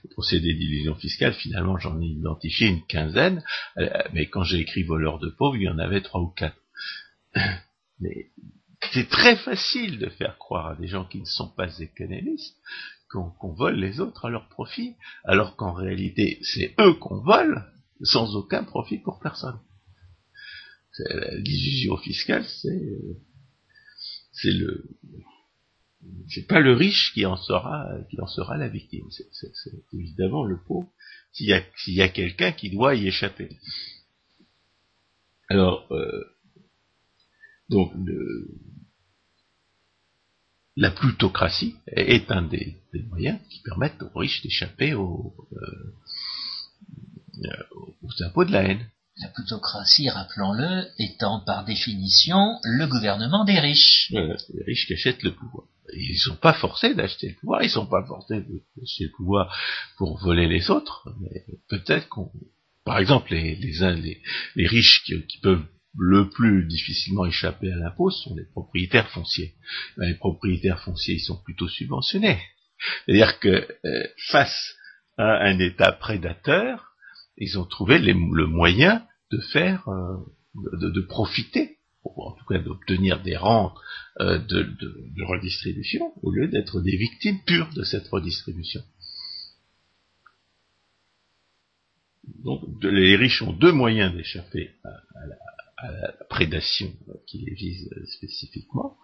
le procédé d'illusion fiscale, finalement j'en ai identifié une quinzaine, euh, mais quand j'ai écrit voleur de pauvres, il y en avait trois ou quatre. Mais c'est très facile de faire croire à des gens qui ne sont pas économistes qu'on vole les autres à leur profit, alors qu'en réalité c'est eux qu'on vole sans aucun profit pour personne. L'illusion fiscale, c'est c'est le c'est pas le riche qui en sera, qui en sera la victime. C'est évidemment le pauvre, s'il y a, y a quelqu'un qui doit y échapper. Alors, euh, donc, la plutocratie est un des, moyens qui permettent aux riches d'échapper aux, euh, aux impôts de la haine. La plutocratie, rappelons-le, étant par définition le gouvernement des riches. les riches qui achètent le pouvoir ils sont pas forcés d'acheter le pouvoir, ils sont pas forcés d'acheter le pouvoir pour voler les autres, mais peut-être qu'on, par exemple, les, les, les, riches qui, peuvent le plus difficilement échapper à l'impôt sont les propriétaires fonciers. Ben, les propriétaires fonciers, ils sont plutôt subventionnés. C'est-à-dire que euh, face à un État prédateur, ils ont trouvé le moyen de faire, euh, de profiter en tout cas d'obtenir des rentes euh, de, redistribution, au lieu d'être des victimes pures de cette redistribution. Donc les riches ont deux moyens d'échapper à, la, prédation qui les vise spécifiquement.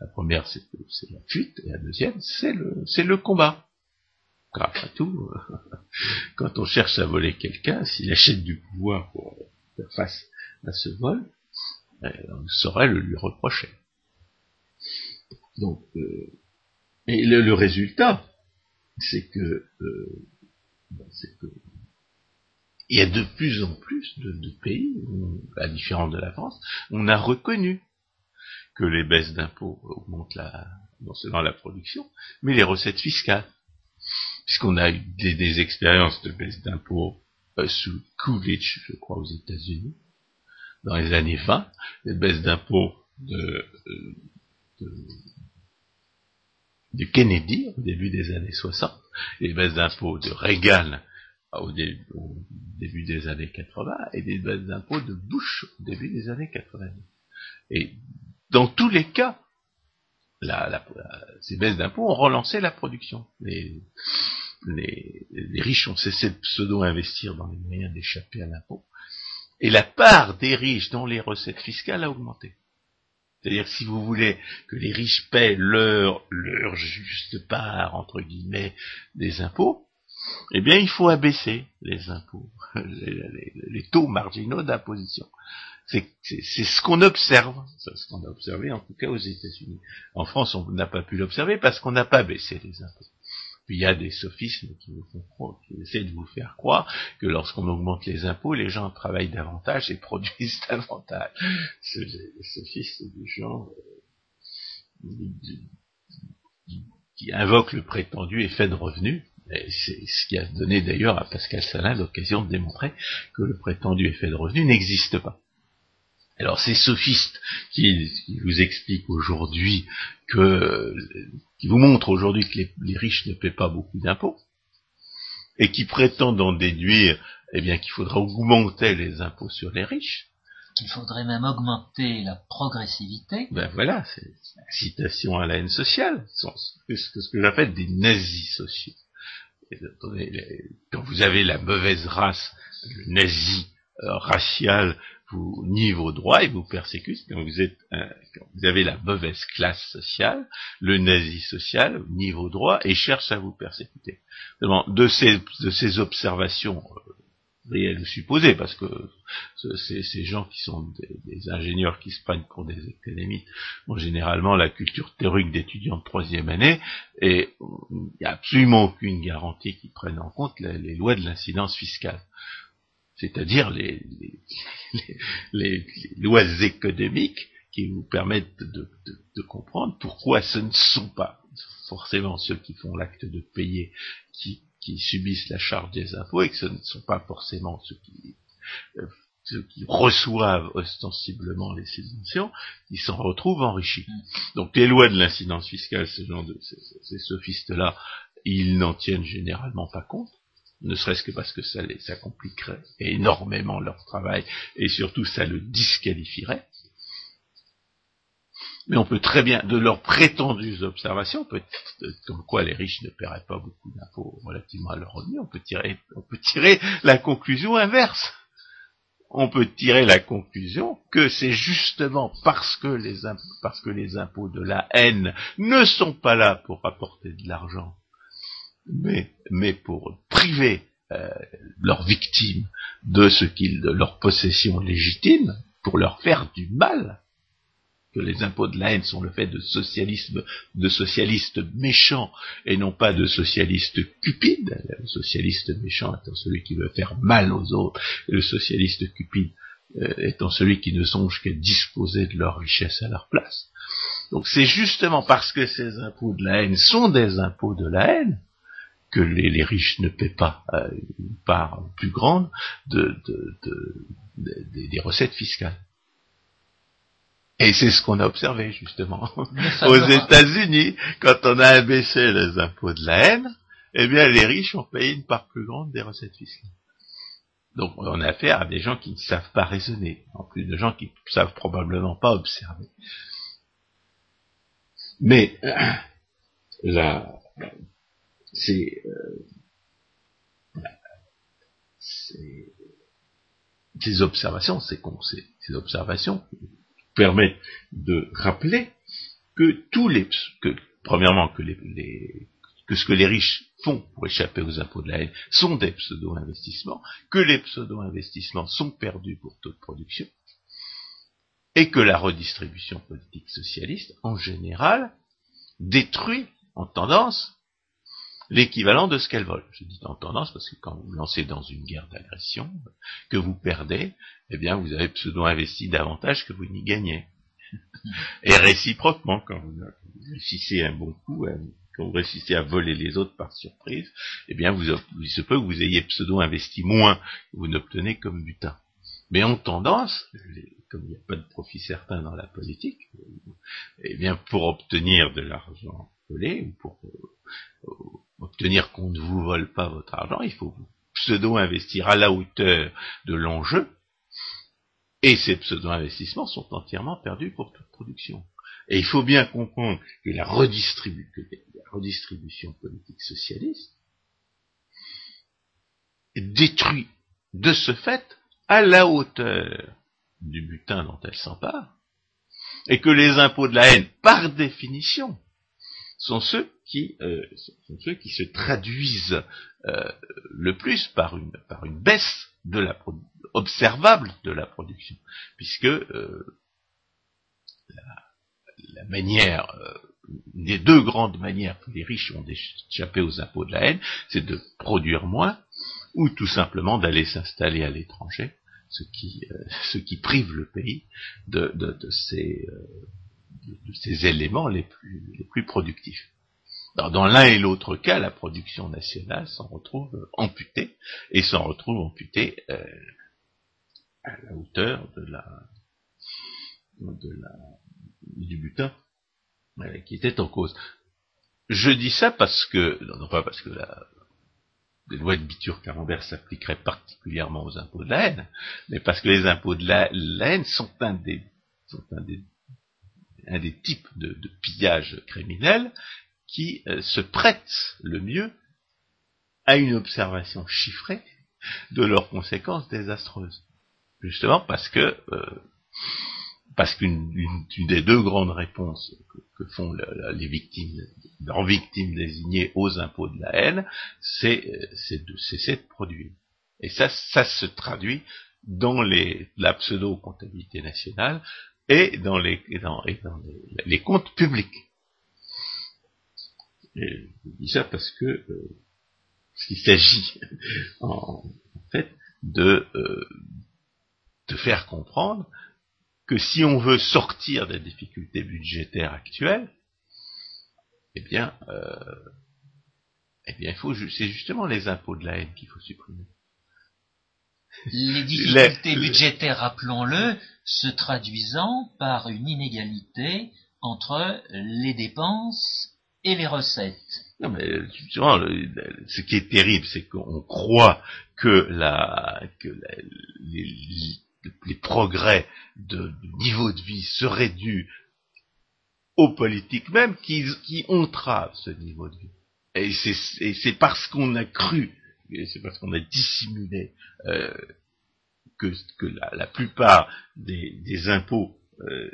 La première, c'est la fuite, et la deuxième, c'est le combat. Car après tout, quand on cherche à voler quelqu'un, s'il achète du pouvoir pour faire face à ce vol, euh, on saurait le lui reprocher. Donc, euh, et le, résultat, c'est que, euh, c'est que il y a de plus en plus de, pays, à différence de la France, on a reconnu que les baisses d'impôts augmentent la, non seulement la production, mais les recettes fiscales. Puisqu'on a eu des, des expériences de baisse d'impôts sous Coolidge, je crois, aux États-Unis, dans les années 20, les baisses d'impôts de, de, Kennedy au début des années 60, les baisses d'impôts de Reagan au début, des années 80 et des baisses d'impôts de Bush au début des années 90. Et dans tous les cas, ces baisses d'impôts ont relancé la production. Les, riches ont cessé de pseudo-investir dans les moyens d'échapper à l'impôt. Et la part des riches dans les recettes fiscales a augmenté. C'est-à-dire si vous voulez que les riches paient leur, leur juste part, entre guillemets, des impôts, eh bien il faut abaisser les impôts, les taux marginaux d'imposition. C'est ce qu'on observe, ce qu'on a observé en tout cas aux États-Unis. En France, on n'a pas pu l'observer parce qu'on n'a pas baissé les impôts. Puis il y a des sophismes qui vous font qui essaient de vous faire croire que lorsqu'on augmente les impôts, les gens travaillent davantage et produisent davantage. C'est des sophismes du genre euh, qui invoquent le prétendu effet de revenu. C'est ce qui a donné d'ailleurs à Pascal Salin l'occasion de démontrer que le prétendu effet de revenu n'existe pas. Alors ces sophistes qui, vous expliquent aujourd'hui que, qui vous montrent aujourd'hui que les, riches ne paient pas beaucoup d'impôts, et qui prétendent en déduire, eh bien, qu'il faudra augmenter les impôts sur les riches. Qu'il faudrait même augmenter la progressivité. Ben voilà, c'est citation à la haine sociale, ce que, ce que j'appelle des nazis sociaux. Quand vous avez la mauvaise race, le nazi euh, racial vous nie vos droits et vous persécute quand vous êtes quand vous avez la mauvaise classe sociale, le nazi social nie vos droits et cherche à vous persécuter. De ces, de ces observations euh, réelles ou supposées, parce que ces, ces gens qui sont des, ingénieurs qui se prennent pour des économistes ont généralement la culture théorique d'étudiants de troisième année, et il n'y a absolument aucune garantie qu'ils prennent en compte les lois de l'incidence fiscale c'est-à-dire les, les, lois économiques qui vous permettent de, comprendre pourquoi ce ne sont pas forcément ceux qui font l'acte de payer qui, subissent la charge des impôts et que ce ne sont pas forcément ceux qui, euh, ceux qui reçoivent ostensiblement les subventions, qui s'en retrouvent enrichis. Donc les lois de l'incidence fiscale, ce genre de, ces sophistes-là, ils n'en tiennent généralement pas compte ne serait-ce que parce que ça, les, ça compliquerait énormément leur travail, et surtout ça le disqualifierait. Mais on peut très bien, de leurs prétendues observations, peut comme quoi les riches ne paieraient pas beaucoup d'impôts relativement à leur revenu, on peut tirer, la conclusion inverse. On peut tirer la conclusion que c'est justement parce que les impôts de la haine ne sont pas là pour apporter de l'argent mais, mais pour priver euh, leurs victimes de ce qu'ils, de leur possession légitime, pour leur faire du mal, que les impôts de la haine sont le fait de socialisme, de socialistes méchants et non pas de socialistes cupides. Le socialiste méchant étant celui qui veut faire mal aux autres, et le socialiste cupide euh, étant celui qui ne songe qu'à disposer de leur richesse à leur place. Donc c'est justement parce que ces impôts de la haine sont des impôts de la haine que les, riches ne paient pas euh, une part plus grande de, des recettes fiscales. Et c'est ce qu'on a observé justement aux États-Unis, quand on a abaissé les impôts de la haine, eh bien les riches ont payé une part plus grande des recettes fiscales. Donc on a affaire à des gens qui ne savent pas raisonner, en plus de gens qui ne savent probablement pas observer. Mais la, c'est euh, ces observations, ces, ces observations permettent de rappeler que tous les, premièrement que ce que les riches font pour échapper aux impôts de la haine sont des pseudo-investissements, que les pseudo-investissements sont perdus pour taux de production, et que la redistribution politique socialiste, en général, détruit en tendance l'équivalent de ce qu'elle vole. Je dis en tendance parce que quand vous lancez dans une guerre d'agression, que vous perdez, eh bien vous avez pseudo-investi davantage que vous n'y gagnez. Et réciproquement, quand vous réussissez un bon coup, hein, quand vous réussissez à voler les autres par surprise, eh bien vous, il se peut que vous ayez pseudo-investi moins que vous n'obtenez comme butin. Mais en tendance, comme il n'y a pas de profit certain dans la politique, eh bien pour obtenir de l'argent volé ou pour euh, obtenir qu'on ne vous vole pas votre argent, il faut pseudo-investir à la hauteur de l'enjeu, et ces pseudo-investissements sont entièrement perdus pour toute production. Et il faut bien comprendre que la, redistribution politique socialiste détruit de ce fait à la hauteur du butin dont elle s'empare, et que les impôts de la haine, par définition, sont ceux qui, euh, sont ceux qui se traduisent euh, le plus par une, par une baisse de la observable de la production, puisque euh, la, manière, les deux grandes manières que les riches ont d'échapper aux impôts de la haine, c'est de produire moins, ou tout simplement d'aller s'installer à l'étranger, ce qui, ce qui prive le pays de, de, de ces de ces éléments les plus, les plus productifs. dans l'un et l'autre cas, la production nationale s'en retrouve amputée, et s'en retrouve amputée euh, à la hauteur de la, de la, du butin euh, qui était en cause. Je dis ça parce que, non pas parce que la, les lois de Bitur-Camembert s'appliqueraient particulièrement aux impôts de la haine, mais parce que les impôts de la, la haine sont un des, sont un des un des types de, pillage criminel qui euh, se prête le mieux à une observation chiffrée de leurs conséquences désastreuses. Justement parce que euh, parce qu'une des deux grandes réponses que, font les victimes, leurs victimes désignées aux impôts de la haine, c'est de cesser de produire. Et ça, ça se traduit dans les, la pseudo-comptabilité nationale et dans les, dans, les, comptes publics. Et je dis ça parce que euh, il s'agit en, fait de, euh, de faire comprendre que si on veut sortir des difficultés budgétaires actuelles, eh bien, euh, eh bien, il faut, c'est justement les impôts de la haine qu'il faut supprimer. Les difficultés budgétaires, rappelons-le, se traduisant par une inégalité entre les dépenses et les recettes. Non, mais ce qui est terrible, c'est qu'on croit que, la, que les, progrès de, niveau de vie seraient dus aux politiques même qui, qui entravent ce niveau de vie. Et c'est parce qu'on a cru c'est parce qu'on a dissimulé euh, que, la, plupart des, impôts euh,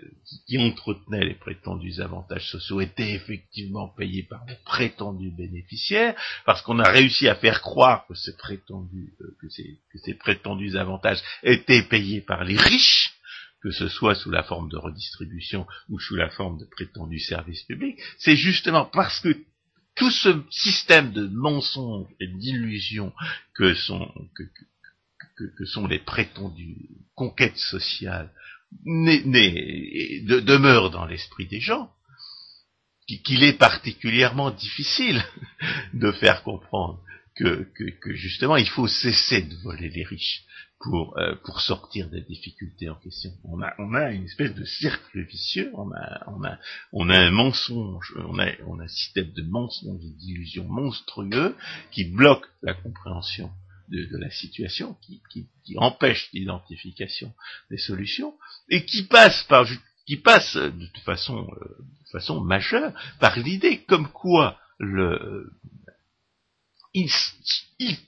qui entretenaient les prétendus avantages sociaux étaient effectivement payés par les prétendus bénéficiaires, parce qu'on a réussi à faire croire que ces prétendus, euh, que, ces, prétendus avantages étaient payés par les riches, que ce soit sous la forme de redistribution ou sous la forme de prétendus services publics, c'est justement parce que tout ce système de mensonges et d'illusions que sont, que, sont les prétendues conquêtes sociales demeure dans l'esprit des gens, qu'il est particulièrement difficile de faire comprendre que, justement il faut cesser de voler les riches pour, euh, pour sortir des difficultés en question. On a, on a une espèce de cercle vicieux, on a, on a, on a un mensonge, on a, on a un système de mensonges et d'illusions monstrueux qui bloque la compréhension de, de la situation, qui, qui, qui empêche l'identification des solutions, et qui passe par qui passe de façon, euh, de façon majeure par l'idée comme quoi le,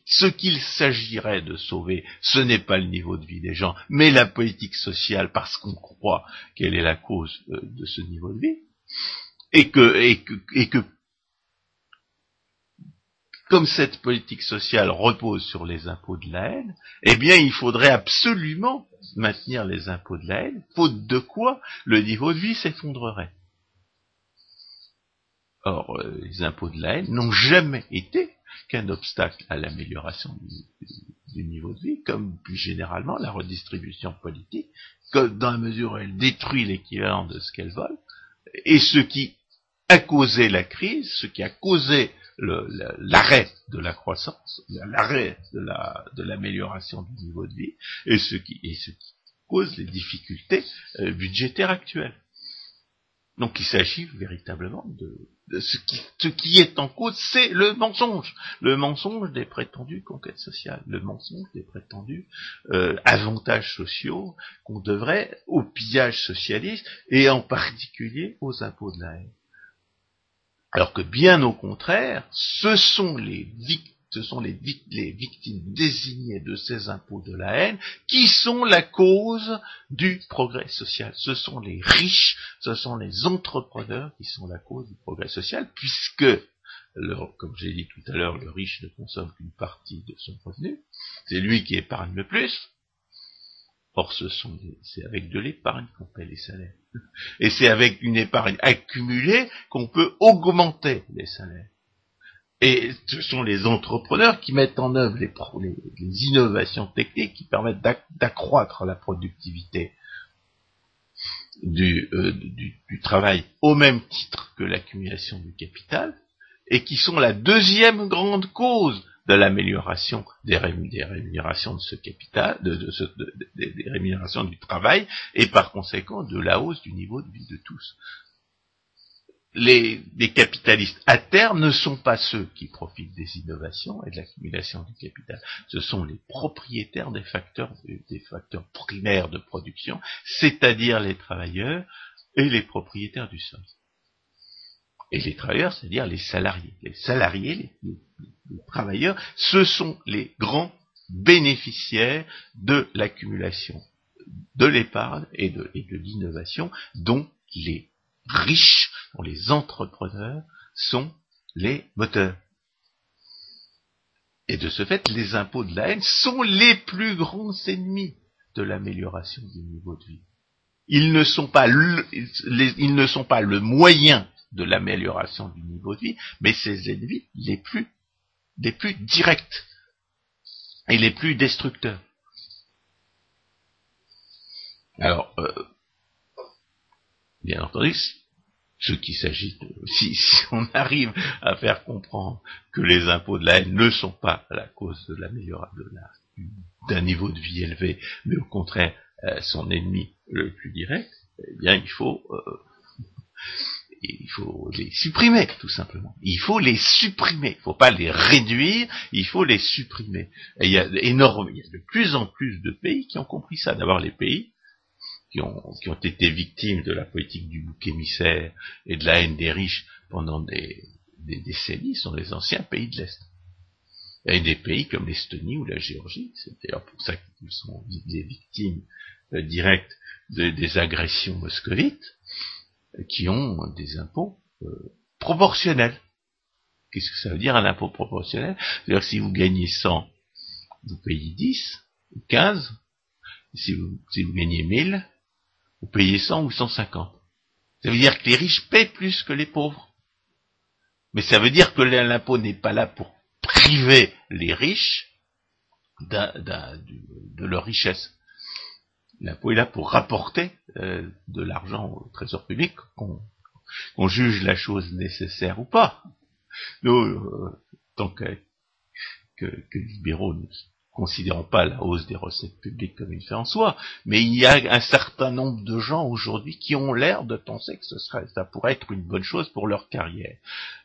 ce qu'il s'agirait de sauver, ce n'est pas le niveau de vie des gens, mais la politique sociale, parce qu'on croit qu'elle est la cause euh, de, ce niveau de vie, et que, et que, et que comme cette politique sociale repose sur les impôts de la haine, eh bien il faudrait absolument maintenir les impôts de la haine, faute de quoi le niveau de vie s'effondrerait. Or, euh, les impôts de la haine n'ont jamais été qu'un obstacle à l'amélioration du, niveau de vie, comme plus généralement la redistribution politique, dans la mesure où elle détruit l'équivalent de ce qu'elle vole, et ce qui a causé la crise, ce qui a causé l'arrêt de la croissance, l'arrêt de l'amélioration du niveau de vie, et ce qui, et ce qui cause les difficultés euh, budgétaires actuelles. Donc il s'agit véritablement de, ce qui, ce qui est en cause, c'est le mensonge. Le mensonge des prétendues conquêtes sociales, le mensonge des prétendus euh, avantages sociaux qu'on devrait au pillage socialiste et en particulier aux impôts de la haine. Alors que bien au contraire, ce sont les victimes désignées de ces impôts de la haine qui sont la cause du progrès social. Ce sont les riches, ce sont les entrepreneurs qui sont la cause du progrès social, puisque, comme j'ai dit tout à l'heure, le riche ne consomme qu'une partie de son revenu, c'est lui qui épargne le plus. Or, ce sont c'est avec de l'épargne qu'on paie les salaires. Et c'est avec une épargne accumulée qu'on peut augmenter les salaires. Et ce sont les entrepreneurs qui mettent en œuvre les, innovations techniques qui permettent d'accroître la productivité euh, du, travail au même titre que l'accumulation du capital, et qui sont la deuxième grande cause de l'amélioration des, rémunérations de ce capital, des rémunérations du travail, et par conséquent de la hausse du niveau de vie de tous les, capitalistes à terme ne sont pas ceux qui profitent des innovations et de l'accumulation du capital. Ce sont les propriétaires des facteurs, des facteurs primaires de production, c'est-à-dire les travailleurs et les propriétaires du sol. Et les travailleurs, c'est-à-dire les salariés. Les salariés, les, travailleurs, ce sont les grands bénéficiaires de l'accumulation de l'épargne et de, l'innovation dont les riches, dont les entrepreneurs sont les moteurs. Et de ce fait, les impôts de la haine sont les plus grands ennemis de l'amélioration du niveau de vie. Ils ne sont pas le, ils ne sont pas le moyen de l'amélioration du niveau de vie, mais ces ennemis les plus, les plus directs et les plus destructeurs. Alors, euh, bien entendu, ce qui s'agit de, si, on arrive à faire comprendre que les impôts de la haine ne sont pas la cause de l'amélioration d'un niveau de vie élevé, mais au contraire euh, son ennemi le plus direct, eh bien il faut euh, il faut les supprimer tout simplement. Il faut les supprimer. Il ne faut pas les réduire, il faut les supprimer. Il y a énorme, de plus en plus de pays qui ont compris ça. D'abord les pays qui ont, été victimes de la politique du bouc émissaire et de la haine des riches pendant des, décennies sont les anciens pays de l'Est. Et des pays comme l'Estonie ou la Géorgie, c'est d'ailleurs pour ça qu'ils sont des victimes euh, directes des agressions moscovites, qui ont des impôts euh, proportionnels. Qu'est-ce que ça veut dire un impôt proportionnel? C'est-à-dire que si vous gagnez 100, vous payez 10 ou 15. Si vous, si vous gagnez 1000, vous payez 100 ou 150. Ça veut dire que les riches paient plus que les pauvres. Mais ça veut dire que l'impôt n'est pas là pour priver les riches de leur richesse. L'impôt est là pour rapporter euh, de l'argent au trésor public, qu'on juge la chose nécessaire ou pas. Nous, euh, tant que, que, que libéraux, nous considérons pas la hausse des recettes publiques comme une fin en soi, mais il y a un certain nombre de gens aujourd'hui qui ont l'air de penser que ce serait, ça pourrait être une bonne chose pour leur carrière.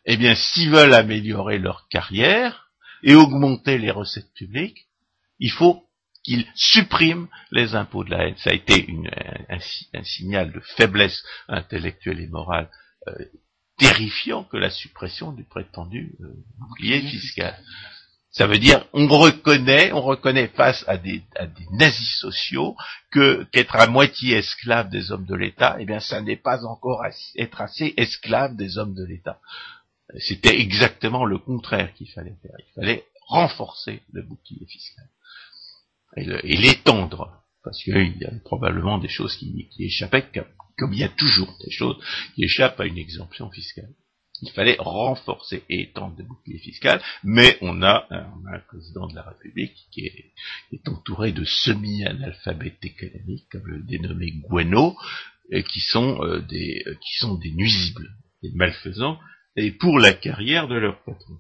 Eh bien, s'ils veulent améliorer leur carrière et augmenter les recettes publiques, il faut qu'ils suppriment les impôts de la haine. Ça a été une, un, signal de faiblesse intellectuelle et morale euh, terrifiant que la suppression du prétendu euh, bouclier fiscal. Ça veut dire, on reconnaît, on reconnaît face à des, nazis sociaux que qu'être à moitié esclave des hommes de l'État, eh bien, ça n'est pas encore être assez esclave des hommes de l'État. C'était exactement le contraire qu'il fallait faire. Il fallait renforcer le bouclier fiscal et l'étendre, parce qu'il y a probablement des choses qui, échappaient, comme il y a toujours des choses qui échappent à une exemption fiscale. Il fallait renforcer et étendre le bouclier fiscal, mais on a, un, président de la République qui est, entouré de semi-analphabètes économiques, comme le dénommé Gueno, qui sont euh, des qui sont des nuisibles, des malfaisants, et pour la carrière de leur patron.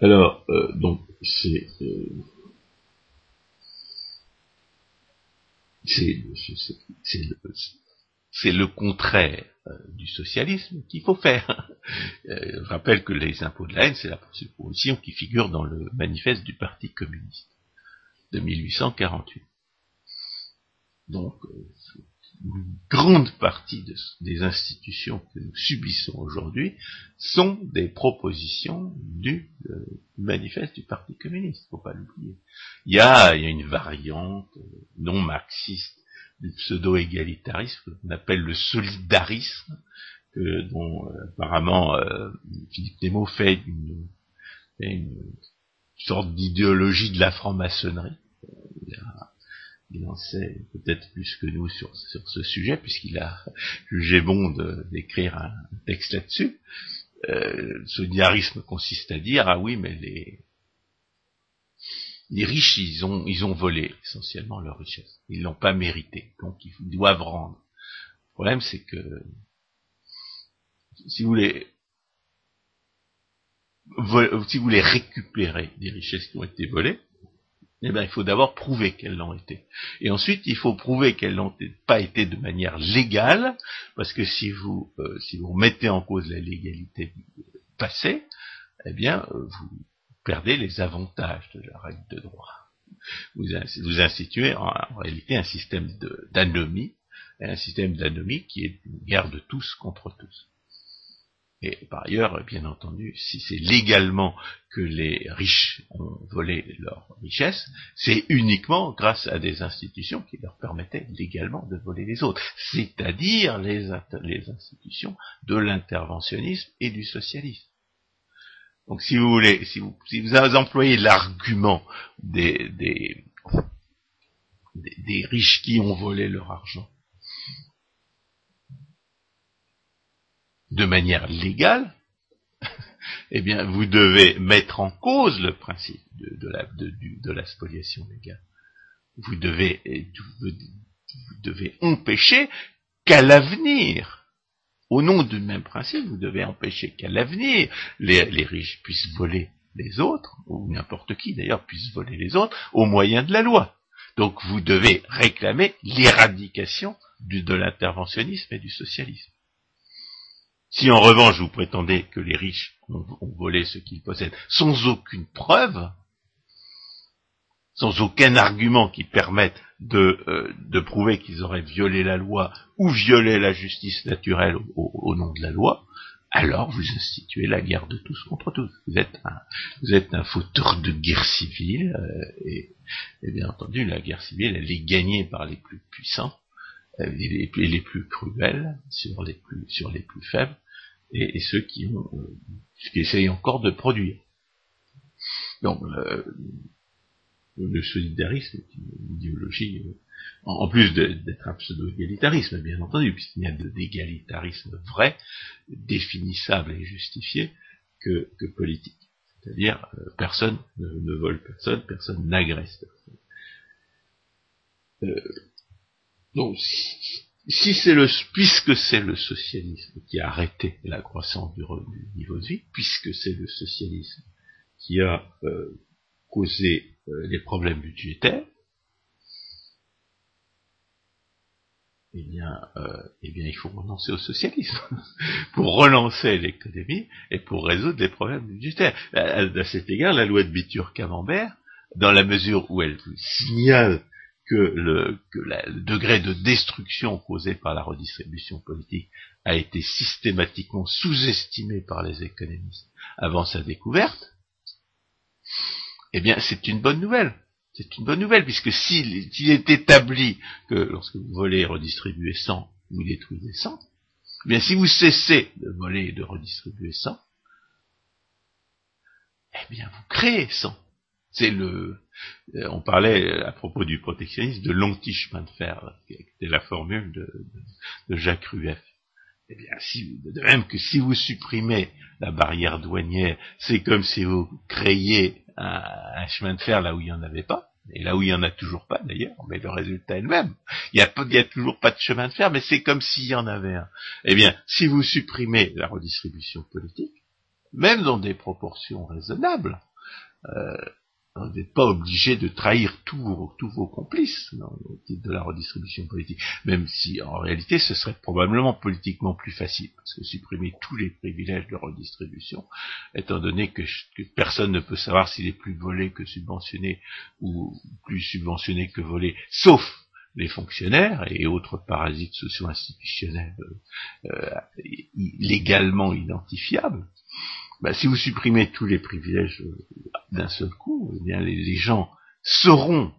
Alors, euh, donc, c'est c'est c'est le contraire euh, du socialisme qu'il faut faire. Euh, je rappelle que les impôts de la haine, c'est la proposition qui figure dans le manifeste du Parti communiste de 1848. Donc, euh, une grande partie des institutions que nous subissons aujourd'hui sont des propositions du manifeste du Parti communiste, faut pas l'oublier. Il y a, une variante non marxiste du pseudo-égalitarisme qu'on appelle le solidarisme, dont euh, apparemment euh, Philippe Nemo fait une, sorte d'idéologie de la franc-maçonnerie. En sait peut-être plus que nous sur, sur ce sujet, puisqu'il a jugé bon d'écrire un texte là-dessus. Euh, le solidarisme consiste à dire, ah oui, mais les, les riches, ils ont, ils ont volé essentiellement leur richesse. Ils l'ont pas mérité, donc ils doivent rendre. Le problème, c'est que si vous voulez, si vous voulez récupérer des richesses qui ont été volées, eh ben, il faut d'abord prouver qu'elles l'ont été. Et ensuite, il faut prouver qu'elles n'ont pas été de manière légale, parce que si vous, euh, si vous mettez en cause la légalité passée, eh bien, euh, vous, perdez les avantages de la règle de droit. Vous, vous instituez en, réalité un système d'anomie, un système d'anomie qui est une guerre de tous contre tous. Et par ailleurs, bien entendu, si c'est légalement que les riches ont volé leur richesse, c'est uniquement grâce à des institutions qui leur permettaient légalement de voler les autres, c'est-à-dire les, institutions de l'interventionnisme et du socialisme. Donc si vous voulez, si vous, employez l'argument des, riches qui ont volé leur argent de manière légale, eh bien vous devez mettre en cause le principe de, la, spoliation légale. Vous devez, vous devez empêcher qu'à l'avenir, au nom du même principe, vous devez empêcher qu'à l'avenir, les, riches puissent voler les autres, ou n'importe qui d'ailleurs puisse voler les autres, au moyen de la loi. Donc vous devez réclamer l'éradication de l'interventionnisme et du socialisme. Si en revanche vous prétendez que les riches ont volé ce qu'ils possèdent sans aucune preuve, sans aucun argument qui permette de, euh, prouver qu'ils auraient violé la loi ou violé la justice naturelle au, nom de la loi, alors vous instituez la guerre de tous contre tous. Vous êtes un, fauteur de guerre civile, euh, et, bien entendu, la guerre civile, elle est gagnée par les plus puissants, et les, les, plus cruels sur les plus, sur les plus faibles, et, ceux qui ont, qui essayent encore de produire. Donc, le solidarisme est une idéologie, euh, en plus d'être un pseudo-égalitarisme, bien entendu, puisqu'il n'y a d'égalitarisme vrai, définissable et justifié, que, politique. C'est-à-dire, euh, personne ne, vole personne, personne n'agresse personne. Euh, donc, si, c'est le, puisque c'est le socialisme qui a arrêté la croissance du, niveau de vie, puisque c'est le socialisme qui a causé euh, les problèmes budgétaires, eh bien, euh, eh bien, il faut renoncer au socialisme pour relancer l'économie et pour résoudre les problèmes budgétaires. À, cet égard, la loi de Bitur-Camembert, dans la mesure où elle signale que, le, que le degré de destruction causé par la redistribution politique a été systématiquement sous-estimé par les économistes avant sa découverte, eh bien c'est une bonne nouvelle. C'est une bonne nouvelle, puisque s'il est établi que lorsque vous volez et redistribuez 100, vous détruisez 100, eh bien si vous cessez de voler et de redistribuer 100, eh bien vous créez 100. C'est le, euh, on parlait à propos du protectionnisme de l'anti-chemin de fer, qui était la formule de, Jacques Rueff. Eh bien, si, de même que si vous supprimez la barrière douanière, c'est comme si vous créiez un, chemin de fer là où il n'y en avait pas, et là où il n'y en a toujours pas d'ailleurs, mais le résultat est le même. Il n'y a, a toujours pas de chemin de fer, mais c'est comme s'il y en avait un. Eh bien, si vous supprimez la redistribution politique, même dans des proportions raisonnables, euh, vous n'êtes pas obligé de trahir tous vos, complices au titre de la redistribution politique, même si en réalité ce serait probablement politiquement plus facile, parce que supprimer tous les privilèges de redistribution, étant donné que, personne ne peut savoir s'il est plus volé que subventionné ou plus subventionné que volé, sauf les fonctionnaires et autres parasites socio-institutionnels euh, euh, légalement identifiables, bah, si vous supprimez tous les privilèges euh, d'un seul coup, eh bien les, gens sauront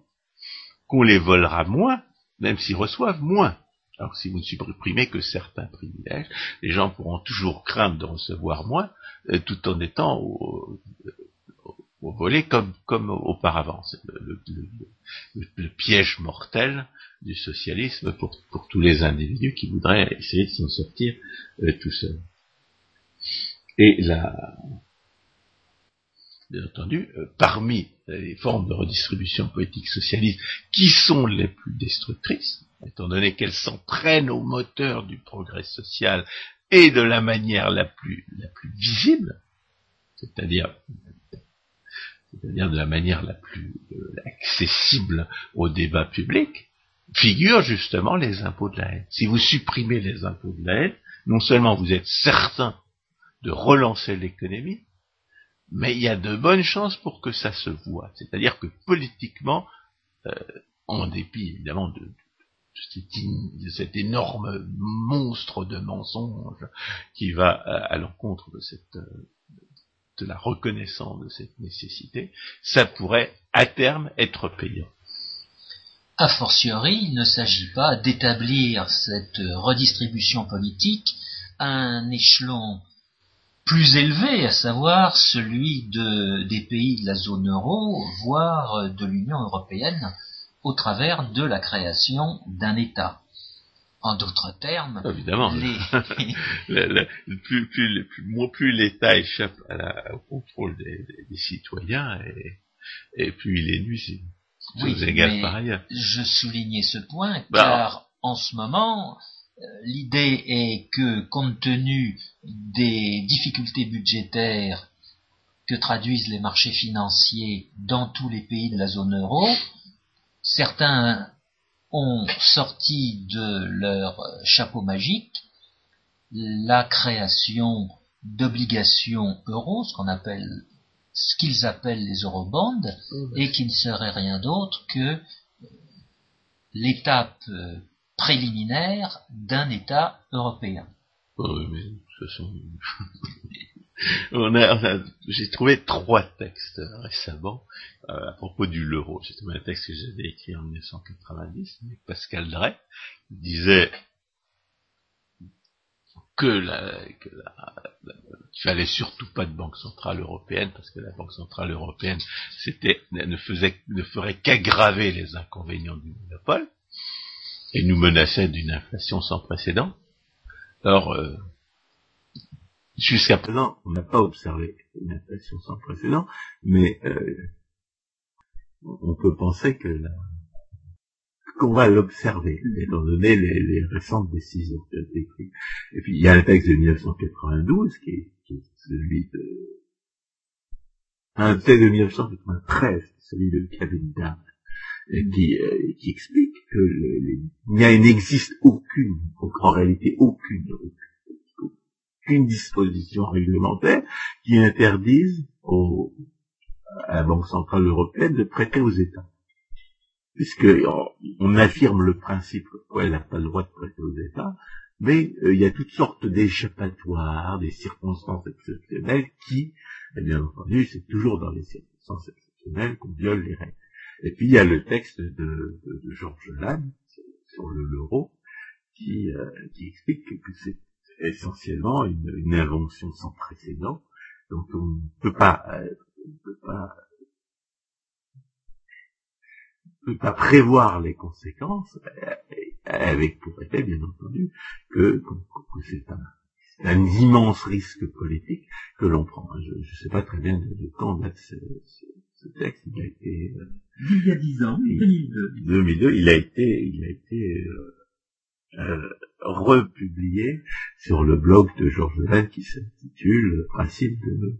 qu'on les volera moins, même s'ils reçoivent moins. Alors si vous ne supprimez que certains privilèges, les gens pourront toujours craindre de recevoir moins, euh, tout en étant au, volé comme, comme auparavant. C'est le, piège mortel du socialisme pour, tous les individus qui voudraient essayer de s'en sortir euh, tout seuls. Et là, bien entendu, euh, parmi les formes de redistribution politique socialiste qui sont les plus destructrices, étant donné qu'elles s'entraînent au moteur du progrès social et de la manière la plus, la plus visible, c'est-à-dire c'est-à-dire de la manière la plus euh, accessible au débat public, figurent justement les impôts de la haine. Si vous supprimez les impôts de la haine, non seulement vous êtes certain de relancer l'économie, mais il y a de bonnes chances pour que ça se voit. C'est-à-dire que politiquement, euh, en dépit évidemment de, cet énorme monstre de mensonge qui va à, l'encontre de cette euh, de la reconnaissance de cette nécessité, ça pourrait à terme être payant. A fortiori, il ne s'agit pas d'établir cette redistribution politique à un échelon plus élevé, à savoir celui de, des pays de la zone euro, voire de l'Union européenne, au travers de la création d'un État. En d'autres termes, évidemment, plus, plus, l'État échappe au contrôle des, citoyens, et, plus il est nuisible. Oui, par ailleurs. Je soulignais ce point bah, car en ce moment, l'idée est que, compte tenu des difficultés budgétaires que traduisent les marchés financiers dans tous les pays de la zone euro, certains ont sorti de leur chapeau magique la création d'obligations euros, ce qu'on appelle ce qu'ils appellent les eurobonds, et qui ne serait rien d'autre que l'étape préliminaire d'un État européen. Oui, mais de toute façon, on a, j'ai trouvé trois textes récemment euh, à propos du l'euro. J'ai trouvé un texte que j'avais écrit en 1990 avec Pascal Drey, disait que la, que la, qu'il fallait surtout pas de banque centrale européenne parce que la banque centrale européenne c'était ne faisait ne ferait qu'aggraver les inconvénients du monopole et nous menaçait d'une inflation sans précédent. Or, euh, jusqu'à présent, on n'a pas observé une inflation sans précédent, mais euh, on peut penser que qu'on va l'observer, étant donné les, récentes décisions qui ont été prises. Et puis il y a le texte de 1992, qui est, celui de un texte de 1993, celui de Kevin qui, euh, qui explique il n'existe aucune, en réalité aucune, aucune disposition réglementaire qui interdise à la Banque Centrale Européenne de prêter aux États. Puisque on, affirme le principe qu'elle n'a pas le droit de prêter aux États, mais euh, il y a toutes sortes d'échappatoires, des circonstances exceptionnelles qui, bien entendu, c'est toujours dans les circonstances exceptionnelles qu'on viole les règles. Et puis il y a le texte de, Georges Lannes sur l'euro qui, euh, qui explique que c'est essentiellement une, invention sans précédent, dont on ne peut pas, euh, peut pas, peut pas prévoir les conséquences, euh, avec pour effet bien entendu que, c'est un, immense risque politique que l'on prend. Je ne sais pas très bien de, quand date ce, ce, texte, il a été il y a dix ans, 2002. 2002, il a été, il a été euh, euh, republié sur le blog de Georges Lannes qui s'intitule Principe de,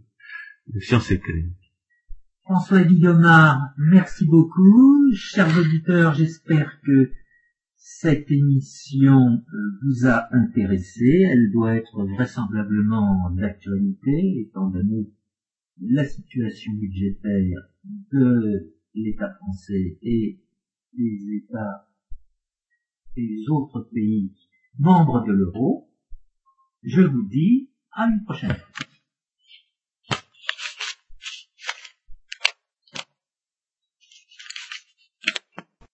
de sciences économiques. François Guillemard, merci beaucoup. Chers auditeurs, j'espère que cette émission vous a intéressé. Elle doit être vraisemblablement d'actualité, étant donné la situation budgétaire de l'État français et des États des autres pays membres de l'euro. Je vous dis à une prochaine fois.